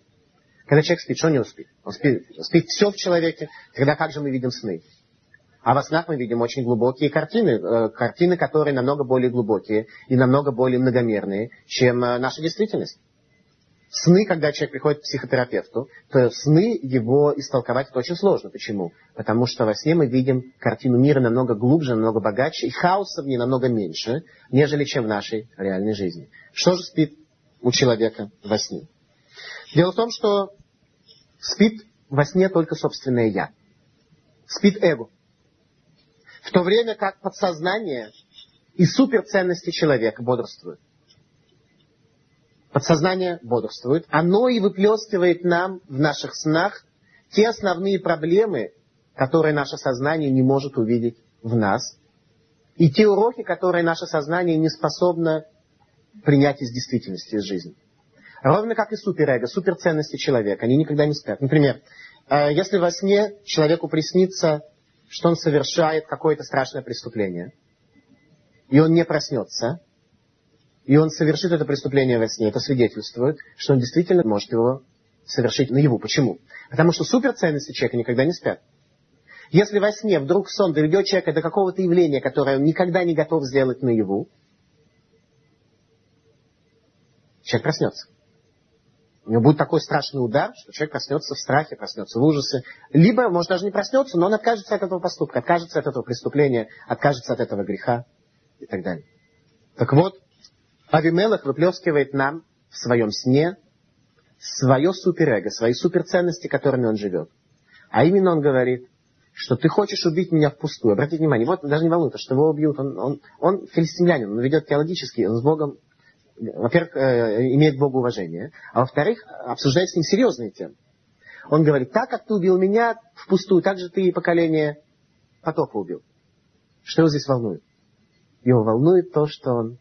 Когда человек спит, что у него спит? Он спит, спит все в человеке, тогда как же мы видим сны? А во снах мы видим очень глубокие картины, э, картины, которые намного более глубокие и намного более многомерные, чем э, наша действительность. Сны, когда человек приходит к психотерапевту, то сны его истолковать это очень сложно. Почему? Потому что во сне мы видим картину мира намного глубже, намного богаче, и хаоса в ней намного меньше, нежели чем в нашей реальной жизни. Что же спит у человека во сне? Дело в том, что спит во сне только собственное «я». Спит эго. В то время как подсознание и суперценности человека бодрствуют. Подсознание бодрствует. Оно и выплескивает нам в наших снах те основные проблемы, которые наше сознание не может увидеть в нас, и те уроки, которые наше сознание не способно принять из действительности, из жизни. Ровно как и суперэго, суперценности человека. Они никогда не спят. Например, э, если во сне человеку приснится, что он совершает какое-то страшное преступление, и он не проснется, и он совершит это преступление во сне, это свидетельствует, что он действительно может его совершить наяву. Почему? Потому что суперценности человека никогда не спят. Если во сне вдруг сон доведет человека до какого-то явления, которое он никогда не готов сделать наяву, человек проснется. У него будет такой страшный удар, что человек проснется в страхе, проснется в ужасе. Либо, может, даже не проснется, но он откажется от этого поступка, откажется от этого преступления, откажется от этого греха и так далее. Так вот, Авимелах выплескивает нам в своем сне свое суперэго, свои суперценности, которыми он живет. А именно он говорит, что ты хочешь убить меня впустую. Обратите внимание, вот даже не волнует, что его убьют. Он, он, он филистимлянин, он ведет теологически, он с Богом, во-первых, э, имеет Богу уважение, а во-вторых, обсуждает с ним серьезные темы. Он говорит, так как ты убил меня впустую, так же ты и поколение потопа убил. Что его здесь волнует? Его волнует то, что он...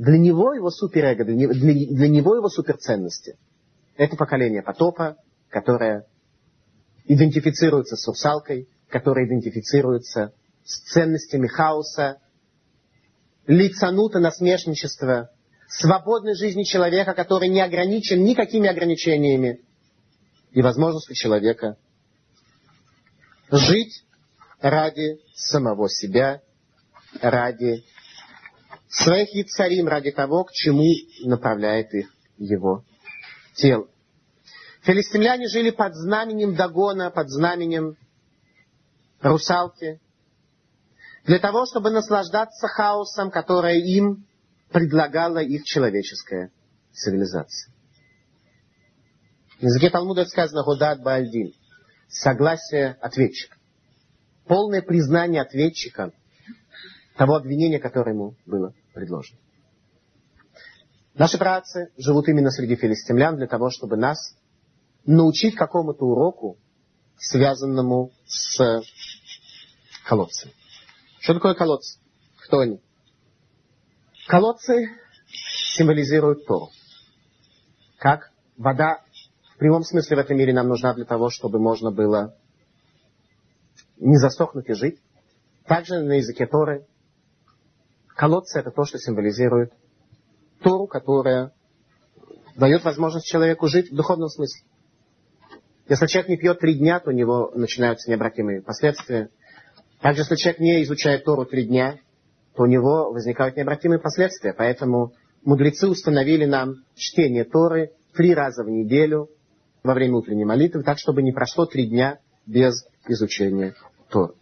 Для него его суперэго, для, для, для него его суперценности. Это поколение потопа, которое идентифицируется с русалкой, которое идентифицируется с ценностями хаоса, лицанута насмешничества, свободной жизни человека, который не ограничен никакими ограничениями, и возможностью человека жить ради самого себя, ради своих яцарим, ради того, к чему направляет их его тело. Филистимляне жили под знаменем Дагона, под знаменем русалки, для того, чтобы наслаждаться хаосом, которое им предлагала их человеческая цивилизация. На языке Талмуда сказано «Годат Баальдин» – согласие ответчика. Полное признание ответчика того обвинения, которое ему было предложено. Наши братцы живут именно среди филистимлян для того, чтобы нас научить какому-то уроку, связанному с колодцем. Что такое колодцы? Кто они? Колодцы символизируют Тору. Как вода в прямом смысле в этом мире нам нужна для того, чтобы можно было не засохнуть и жить. Также на языке Торы колодцы это то, что символизирует Тору, которая дает возможность человеку жить в духовном смысле. Если человек не пьет три дня, то у него начинаются необратимые последствия. Также, если человек не изучает Тору три дня, то у него возникают необратимые последствия. Поэтому мудрецы установили нам чтение Торы три раза в неделю во время утренней молитвы, так, чтобы не прошло три дня без изучения Торы.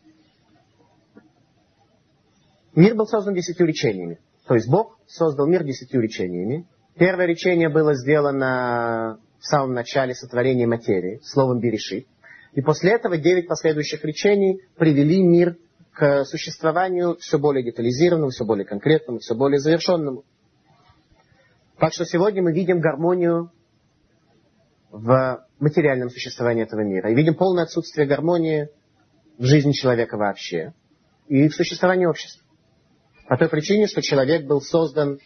Мир был создан десятью речениями. То есть Бог создал мир десятью речениями. Первое речение было сделано в самом начале сотворения материи, словом Берешит. И после этого девять последующих речений привели мир к существованию все более детализированному, все более конкретному, все более завершенному. Так что сегодня мы видим гармонию в материальном существовании этого мира. И видим полное отсутствие гармонии в жизни человека вообще и в существовании общества. По той причине, что человек был создан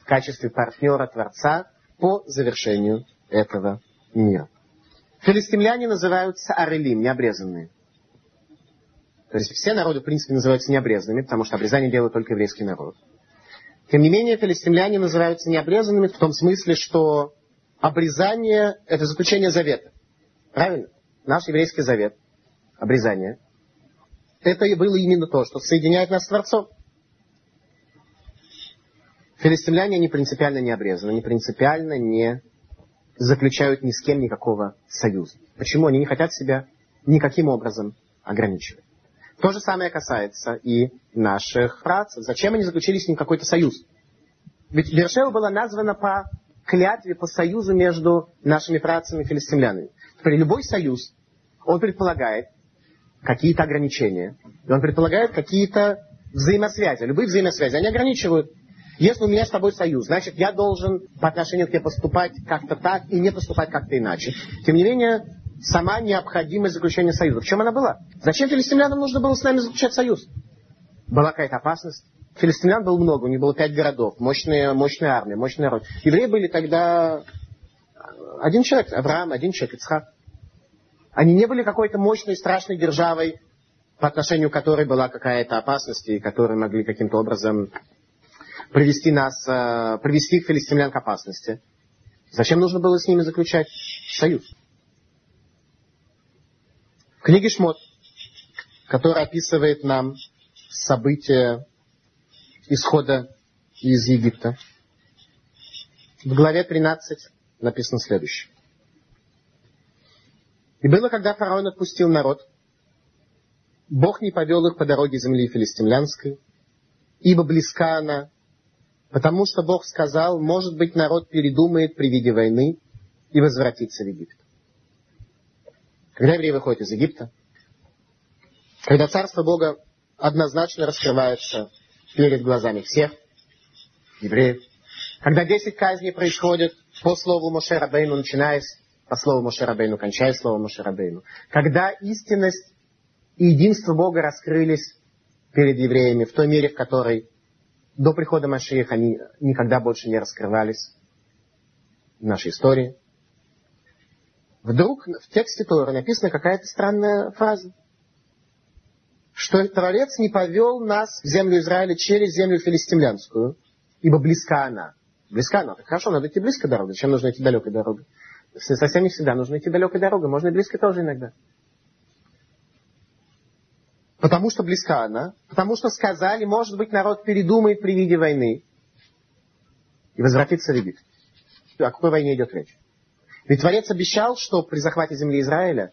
в качестве партнера Творца по завершению этого мира. Филистимляне называются арелим, необрезанные. То есть все народы, в принципе, называются необрезанными, потому что обрезание делает только еврейский народ. Тем не менее, филистимляне называются необрезанными в том смысле, что обрезание – это заключение завета. Правильно? Наш еврейский завет, обрезание, это и было именно то, что соединяет нас с Творцом. Филистимляне, они принципиально не обрезаны, они принципиально не заключают ни с кем никакого союза. Почему? Они не хотят себя никаким образом ограничивать. То же самое касается и наших працев. Зачем они заключили с ним какой-то союз? Ведь Бершева была названа по клятве, по союзу между нашими працами и филистимлянами. Теперь любой союз, он предполагает какие-то ограничения. Он предполагает какие-то взаимосвязи. Любые взаимосвязи, они ограничивают если у меня с тобой союз, значит, я должен по отношению к тебе поступать как-то так и не поступать как-то иначе. Тем не менее, сама необходимость заключения союза. В чем она была? Зачем филистимлянам нужно было с нами заключать союз? Была какая-то опасность. Филистимлян было много, у них было пять городов, мощная, мощная армия, мощный народ. Евреи были тогда один человек, Авраам, один человек, Ицхак. Они не были какой-то мощной, страшной державой, по отношению к которой была какая-то опасность, и которые могли каким-то образом привести нас, э, привести филистимлян к опасности. Зачем нужно было с ними заключать союз? В книге Шмот, которая описывает нам события исхода из Египта, в главе 13 написано следующее. И было, когда фараон отпустил народ, Бог не повел их по дороге земли филистимлянской, ибо близка она, потому что Бог сказал, может быть, народ передумает при виде войны и возвратится в Египет. Когда евреи выходят из Египта, когда Царство Бога однозначно раскрывается перед глазами всех евреев, когда десять казней происходят по слову Моше Рабейну, начиная с по слову Моше Рабейну, кончая слово Моше Рабейну. Когда истинность и единство Бога раскрылись перед евреями в той мере, в которой до прихода Машиих они никогда больше не раскрывались в нашей истории. Вдруг в тексте Торы написана какая-то странная фраза, что Творец не повел нас в землю Израиля через землю филистимлянскую, ибо близка она. Близка она. Так хорошо, надо идти близко дорогой. Зачем нужно идти далекой дорогой? Совсем не всегда нужно идти далекой дорогой. Можно и близко тоже иногда. Потому что близка она. Потому что сказали, может быть, народ передумает при виде войны. И возвратится в Египет. О какой войне идет речь? Ведь Творец обещал, что при захвате земли Израиля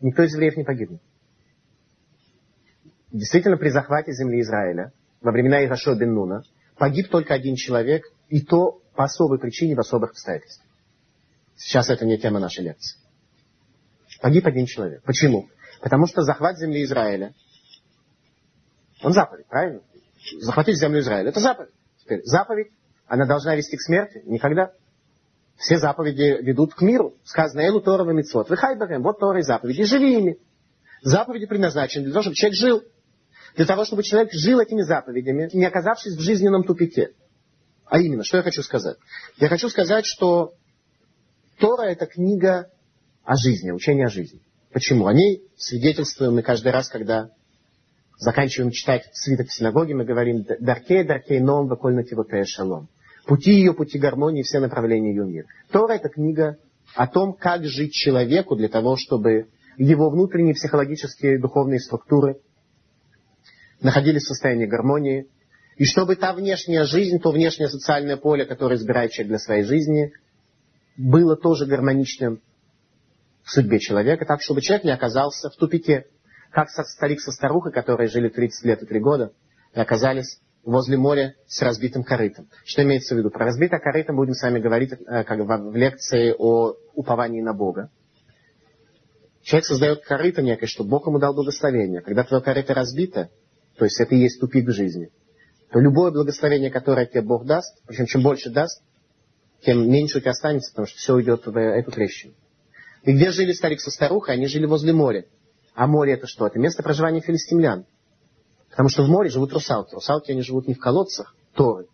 никто из евреев не погибнет. Действительно, при захвате земли Израиля во времена Ирашо бен Нуна погиб только один человек, и то по особой причине, в особых обстоятельствах. Сейчас это не тема нашей лекции. Погиб один человек. Почему? Потому что захват земли Израиля, он заповедь, правильно? Захватить землю Израиля, это заповедь. Теперь, заповедь, она должна вести к смерти? Никогда. Все заповеди ведут к миру. Сказано, Элу Тора Мицвод. Вы хайбарем, вот Тора и заповеди, живи ими. Заповеди предназначены для того, чтобы человек жил. Для того, чтобы человек жил этими заповедями, не оказавшись в жизненном тупике. А именно, что я хочу сказать? Я хочу сказать, что Тора это книга о жизни, учение о жизни. Почему? О ней свидетельствуем мы каждый раз, когда заканчиваем читать свиток в синагоге, мы говорим «Даркей, даркей, ном, вакольна тивотея шалом». Пути ее, пути гармонии, все направления ее мира. Тора это книга о том, как жить человеку для того, чтобы его внутренние психологические духовные структуры находились в состоянии гармонии, и чтобы та внешняя жизнь, то внешнее социальное поле, которое избирает человек для своей жизни, было тоже гармоничным в судьбе человека, так, чтобы человек не оказался в тупике, как старик со старухой, которые жили 30 лет и 3 года, и оказались возле моря с разбитым корытом. Что имеется в виду? Про разбитое корыто будем с вами говорить э, как в лекции о уповании на Бога. Человек создает корыто некое, чтобы Бог ему дал благословение. Когда твое корыто разбито, то есть это и есть тупик в жизни, то любое благословение, которое тебе Бог даст, причем чем больше даст, тем меньше у тебя останется, потому что все уйдет в эту трещину. И где жили старик со старухой? Они жили возле моря. А море это что? Это место проживания филистимлян. Потому что в море живут русалки. Русалки, они живут не в колодцах, Торы,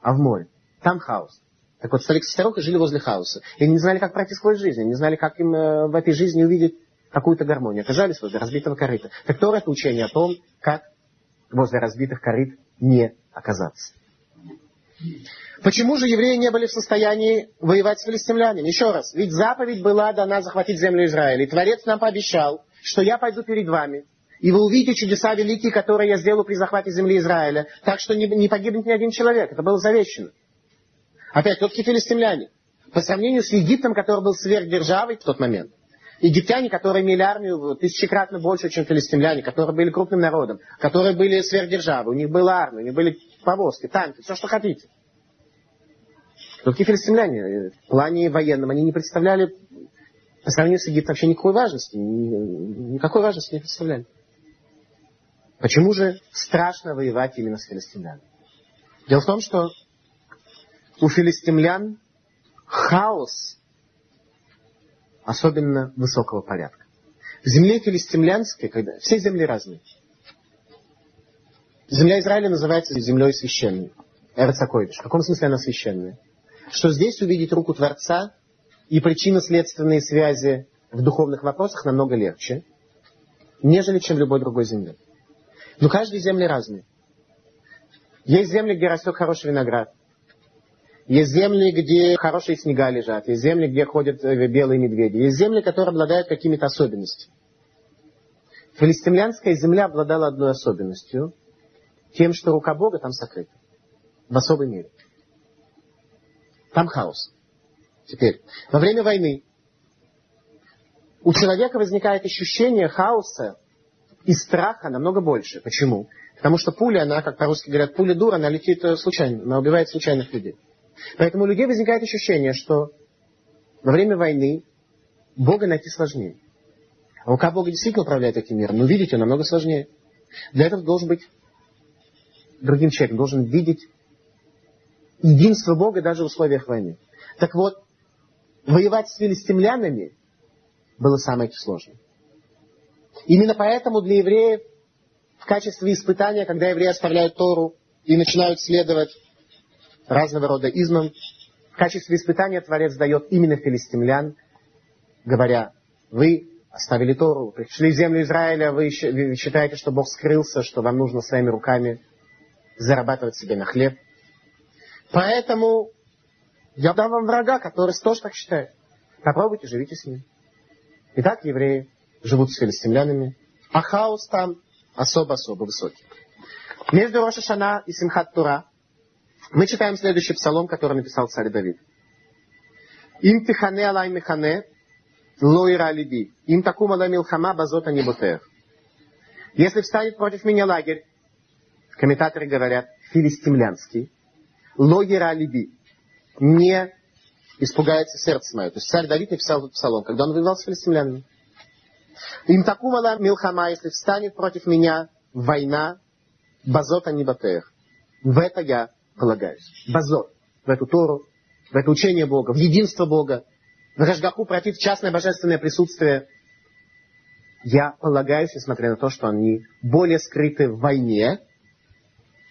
а в море. Там хаос. Так вот, старик со старухой жили возле хаоса. И не знали, как пройти сквозь жизнь. не знали, как им э, в этой жизни увидеть какую-то гармонию. Оказались возле разбитого корыта. Так Тора это учение о том, как возле разбитых корыт не оказаться. Почему же евреи не были в состоянии воевать с филистимлянами? Еще раз, ведь заповедь была дана захватить землю Израиля. И Творец нам пообещал, что я пойду перед вами, и вы увидите чудеса великие, которые я сделаю при захвате земли Израиля, так что не, не погибнет ни один человек. Это было завещено. Опять, кто такие филистимляне? По сравнению с Египтом, который был сверхдержавой в тот момент, египтяне, которые имели армию тысячекратно больше, чем филистимляне, которые были крупным народом, которые были сверхдержавой, у них была армия, у них были повозки, танки, все, что хотите. Другие филистимляне в плане военном, они не представляли по сравнению с Египтом вообще никакой важности. Никакой важности не представляли. Почему же страшно воевать именно с филистимлянами? Дело в том, что у филистимлян хаос особенно высокого порядка. В земле филистимлянской, когда все земли разные. Земля Израиля называется землей священной. Эрцакойдыш. В каком смысле она священная? что здесь увидеть руку Творца и причинно-следственные связи в духовных вопросах намного легче, нежели чем в любой другой земле. Но каждой земли разные. Есть земли, где растет хороший виноград. Есть земли, где хорошие снега лежат. Есть земли, где ходят э, белые медведи. Есть земли, которые обладают какими-то особенностями. Филистимлянская земля обладала одной особенностью. Тем, что рука Бога там сокрыта. В особой мере. Там хаос. Теперь, во время войны у человека возникает ощущение хаоса и страха намного больше. Почему? Потому что пуля, она, как по-русски говорят, пуля дура, она летит э, случайно, она убивает случайных людей. Поэтому у людей возникает ощущение, что во время войны Бога найти сложнее. Рука Бога действительно управляет этим миром, но видеть ее намного сложнее. Для этого должен быть другим человеком, должен видеть единство Бога даже в условиях войны. Так вот, воевать с филистимлянами было самое сложное. Именно поэтому для евреев в качестве испытания, когда евреи оставляют Тору и начинают следовать разного рода измам, в качестве испытания Творец дает именно филистимлян, говоря, вы оставили Тору, пришли в землю Израиля, вы считаете, что Бог скрылся, что вам нужно своими руками зарабатывать себе на хлеб. Поэтому я дам вам врага, который тоже так считает. Попробуйте, живите с ним. Итак, евреи живут с филистимлянами, а хаос там особо-особо высокий. Между Роша и Симхат Тура мы читаем следующий псалом, который написал царь Давид. Им тихане алай механе, лоира либи. Им такум алай милхама базота небутер. Если встанет против меня лагерь, комментаторы говорят, филистимлянский, лоира либи, не испугается сердце мое. То есть царь Давид написал этот псалом, когда он воевал с филистимлянами. Им такум алай милхама, если встанет против меня война, базота небутер. В это я полагаюсь. Базор. В эту Тору, в это учение Бога, в единство Бога, в Рашгаху против частное божественное присутствие. Я полагаюсь, несмотря на то, что они более скрыты в войне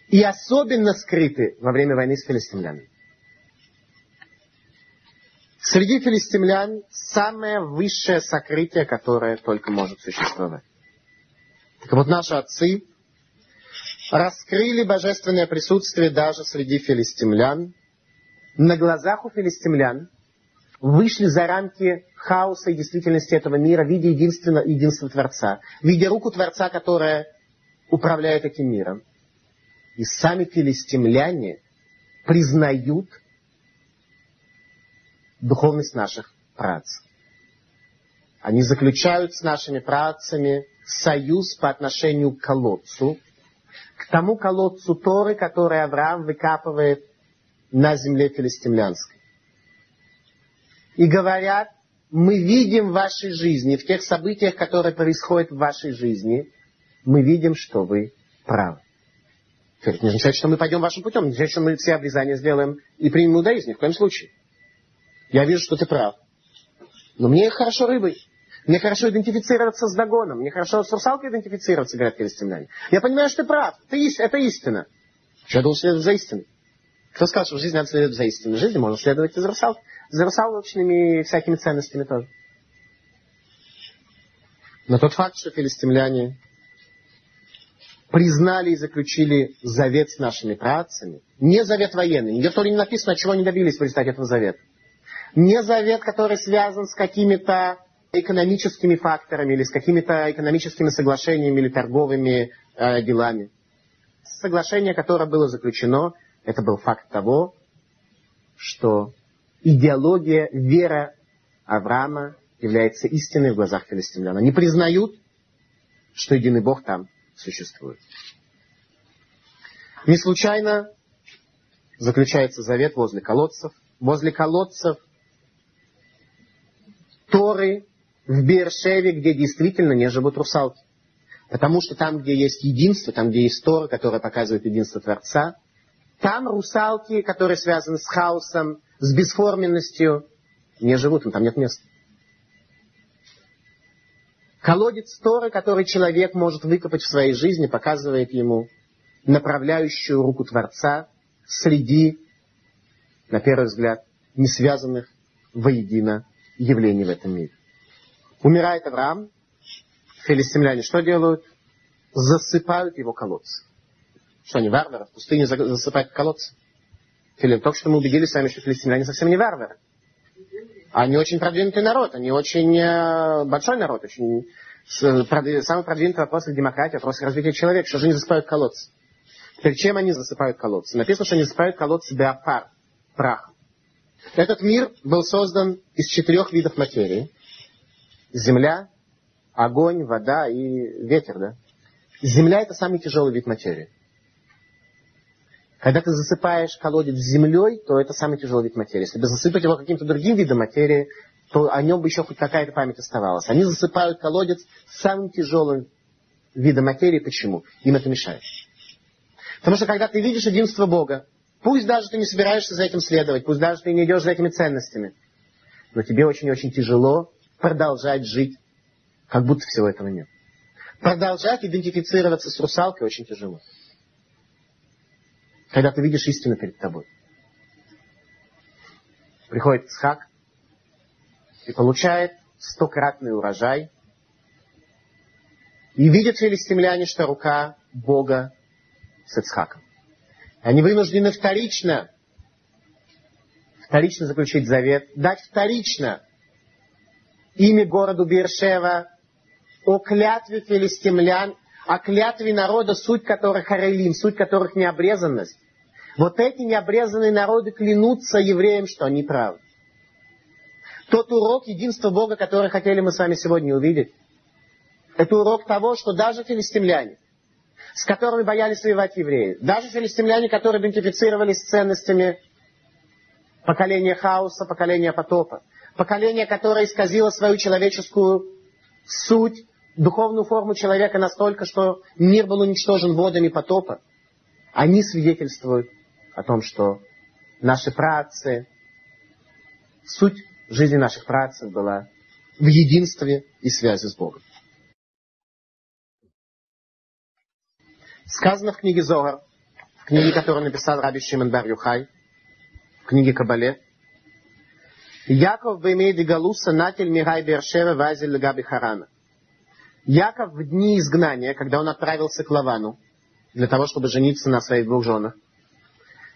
и особенно скрыты во время войны с филистимлянами. Среди филистимлян самое высшее сокрытие, которое только может существовать. Так вот, наши отцы раскрыли божественное присутствие даже среди филистимлян. На глазах у филистимлян вышли за рамки хаоса и действительности этого мира, видя единственно, единство Творца, видя руку Творца, которая управляет этим миром. И сами филистимляне признают духовность наших працев. Они заключают с нашими працами союз по отношению к колодцу, к тому колодцу Торы, который Авраам выкапывает на земле филистимлянской. И говорят, мы видим в вашей жизни, в тех событиях, которые происходят в вашей жизни, мы видим, что вы правы. Это не означает, что мы пойдем вашим путем, не означает, что мы все обрезания сделаем и примем иудаизм, ни в коем случае. Я вижу, что ты прав. Но мне хорошо рыбой. Мне хорошо идентифицироваться с Дагоном. Мне хорошо с русалкой идентифицироваться, говорят филистимляне. Я понимаю, что ты прав. Ты, это истина. Что я должен следовать за истиной? Кто сказал, что в жизни надо следовать за истиной? В жизни можно следовать и за, русал, за русалочными всякими ценностями тоже. Но тот факт, что филистимляне признали и заключили завет с нашими працами, не завет военный, нигде в Торе не написано, чего они добились в результате этого завета. Не завет, который связан с какими-то экономическими факторами или с какими-то экономическими соглашениями или торговыми э, делами. Соглашение, которое было заключено, это был факт того, что идеология, вера Авраама является истиной в глазах филистимлян. Они признают, что единый Бог там существует. Не случайно заключается завет возле колодцев. Возле колодцев Торы в Бершеве, где действительно не живут русалки. Потому что там, где есть единство, там, где есть Тора, которая показывает единство Творца, там русалки, которые связаны с хаосом, с бесформенностью, не живут, там нет места. Колодец Торы, который человек может выкопать в своей жизни, показывает ему направляющую руку Творца среди, на первый взгляд, не связанных воедино явлений в этом мире. Умирает Авраам, филистимляне что делают? Засыпают его колодцы. Что они варвары? В пустыне засыпают колодцы? Или только что мы убедились сами, что филистимляне совсем не варвары. Они очень продвинутый народ, они очень э, большой народ, очень самый продвинутый вопрос демократии, вопрос развития человека. Что же они засыпают колодцы? Перед чем они засыпают колодцы? Написано, что они засыпают колодцы биопар, прах. Этот мир был создан из четырех видов материи. Земля, огонь, вода и ветер. Да? Земля это самый тяжелый вид материи. Когда ты засыпаешь колодец землей, то это самый тяжелый вид материи. Если бы засыпать его каким-то другим видом материи, то о нем бы еще хоть какая-то память оставалась. Они засыпают колодец самым тяжелым видом материи. Почему? Им это мешает. Потому что когда ты видишь единство Бога, пусть даже ты не собираешься за этим следовать, пусть даже ты не идешь за этими ценностями, но тебе очень-очень тяжело продолжать жить, как будто всего этого нет. Продолжать идентифицироваться с русалкой очень тяжело. Когда ты видишь истину перед тобой. Приходит Исхак, и получает стократный урожай. И видят филистимляне, что рука Бога с Ицхаком. Они вынуждены вторично, вторично заключить завет, дать вторично имя городу Биршева о клятве филистимлян, о клятве народа, суть которых Харелим, суть которых необрезанность. Вот эти необрезанные народы клянутся евреям, что они правы тот урок единства Бога, который хотели мы с вами сегодня увидеть. Это урок того, что даже филистимляне, с которыми боялись воевать евреи, даже филистимляне, которые идентифицировались с ценностями поколения хаоса, поколения потопа, поколение, которое исказило свою человеческую суть, духовную форму человека настолько, что мир был уничтожен водами потопа, они свидетельствуют о том, что наши працы, суть жизнь наших працев была в единстве и связи с Богом. Сказано в книге Зогар, в книге, которую написал Раби Шимон Бар Юхай, в книге Кабале, Яков беймейди галуса натель мирай бершева вазель легаби харана. Яков в дни изгнания, когда он отправился к Лавану, для того, чтобы жениться на своих двух женах,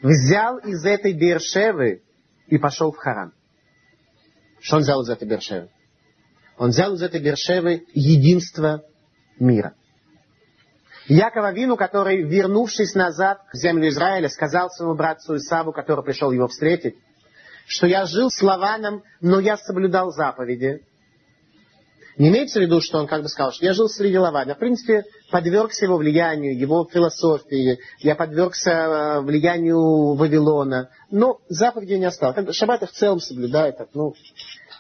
взял из этой Бершевы и пошел в Харан. Что он взял из этой Бершевы? Он взял из этой Бершевы единство мира. Яков Авину, который, вернувшись назад к землю Израиля, сказал своему братцу Исаву, который пришел его встретить, что я жил с Лаваном, но я соблюдал заповеди. Не имеется в виду, что он как бы сказал, что я жил среди Лавана. В принципе, подвергся его влиянию, его философии, я подвергся э, влиянию Вавилона. Но заповеди не осталось. Как бы шаббат в целом соблюдает, ну,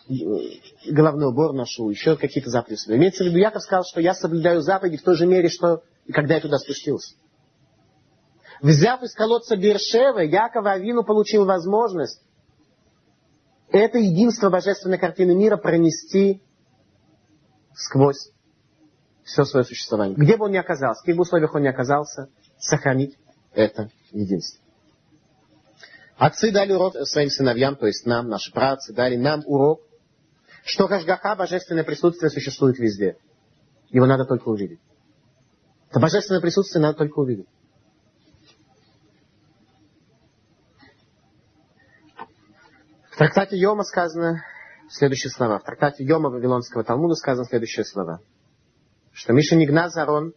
э, головной убор ношу, еще какие-то заповеди соблюдаю. Имеется в виду, Яков сказал, что я соблюдаю заповеди в той же мере, что и когда я туда спустился. Взяв из колодца Бершевы, Яков Авину получил возможность это единство божественной картины мира пронести сквозь все свое существование. Где бы он ни оказался, в каких бы условиях он ни оказался, сохранить это единство. Отцы дали урок своим сыновьям, то есть нам, наши працы, дали нам урок, что Хашгаха, божественное присутствие, существует везде. Его надо только увидеть. Это божественное присутствие надо только увидеть. В трактате Йома сказано, следующие слова. В трактате Йома Вавилонского Талмуда сказано следующие слова. Что Миша нигна зарон,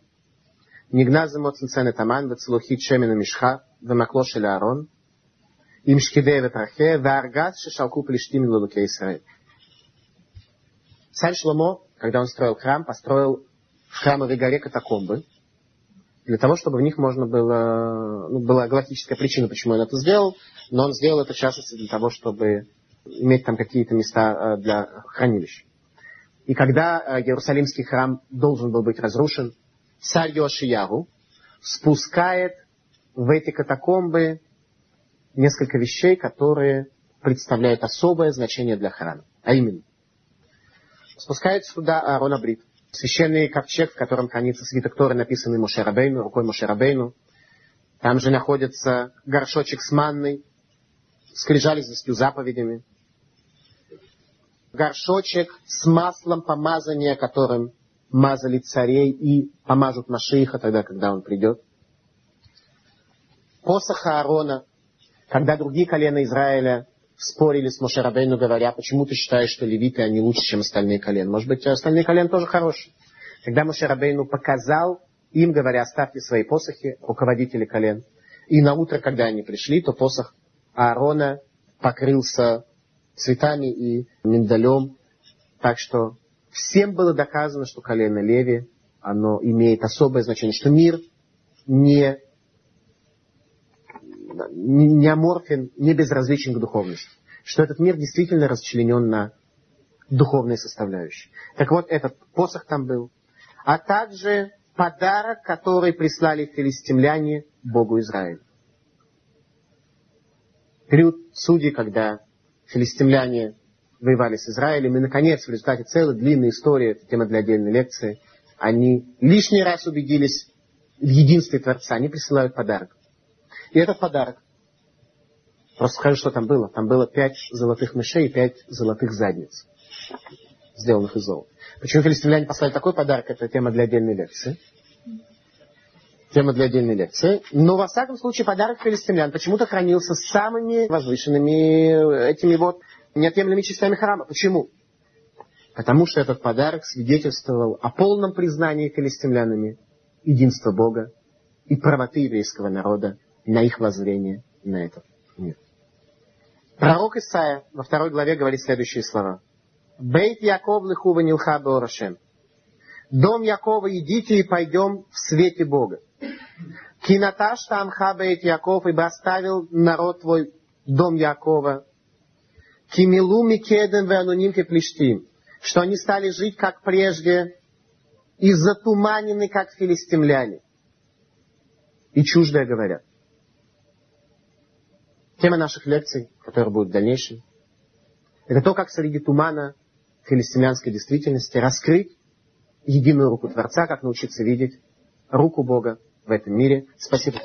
нигна за моцинцене таман, вацелухит шемена мишха, вамакло шеля арон, им шкиде ветрахе, варгаз шешалку плештим лулуке Исраэль. Царь Шломо, когда он строил храм, построил в храмовой горе катакомбы, для того, чтобы в них можно было... Ну, была галактическая причина, почему он это сделал, но он сделал это в частности для того, чтобы иметь там какие-то места э, для хранилищ. И когда э, Иерусалимский храм должен был быть разрушен, царь Йошиягу спускает в эти катакомбы несколько вещей, которые представляют особое значение для храма. А именно, спускает сюда Аарон Абрит, священный ковчег, в котором хранится свиток Торы, написанный Мошерабейну, рукой Мошерабейну. Там же находится горшочек с манной, скрижали с десятью заповедями горшочек с маслом помазания, которым мазали царей и помажут Машииха тогда, когда он придет. Посох Аарона, когда другие колена Израиля спорили с Мошерабейну, говоря, почему ты считаешь, что левиты, они лучше, чем остальные колена? Может быть, остальные колена тоже хорошие. Когда Мошерабейну показал им, говоря, оставьте свои посохи, руководители колен. И на утро, когда они пришли, то посох Аарона покрылся цветами и миндалем. Так что всем было доказано, что колено Леви, оно имеет особое значение, что мир не, не аморфен, не безразличен к духовности. Что этот мир действительно расчленен на духовные составляющие. Так вот, этот посох там был. А также подарок, который прислали филистимляне Богу Израиля. Период судей, когда филистимляне воевали с Израилем, и, наконец, в результате целой длинной истории, это тема для отдельной лекции, они лишний раз убедились в единстве Творца, они присылают подарок. И этот подарок, просто скажу, что там было. Там было пять золотых мышей и пять золотых задниц, сделанных из золота. Почему филистимляне послали такой подарок, это тема для отдельной лекции. Тема для отдельной лекции. Но, во всяком случае, подарок филистимлян почему-то хранился с самыми возвышенными этими вот неотъемлемыми частями храма. Почему? Потому что этот подарок свидетельствовал о полном признании филистимлянами единства Бога и правоты еврейского народа на их воззрение на этот мир. Пророк Исаия во второй главе говорит следующие слова. Бейт Яков лихува нилха. Дом Якова, идите и пойдем в свете Бога. Кинаташ тамха бейт Яков, ибо оставил народ твой дом Якова. Кимилу микеден ве ануним плештим. Что они стали жить, как прежде, и затуманены, как филистимляне. И чуждое говорят. Тема наших лекций, которая будет в дальнейшем, это то, как среди тумана филистимлянской действительности, раскрыть единую руку Творца, как научиться видеть руку Бога в этом мире. Спасибо.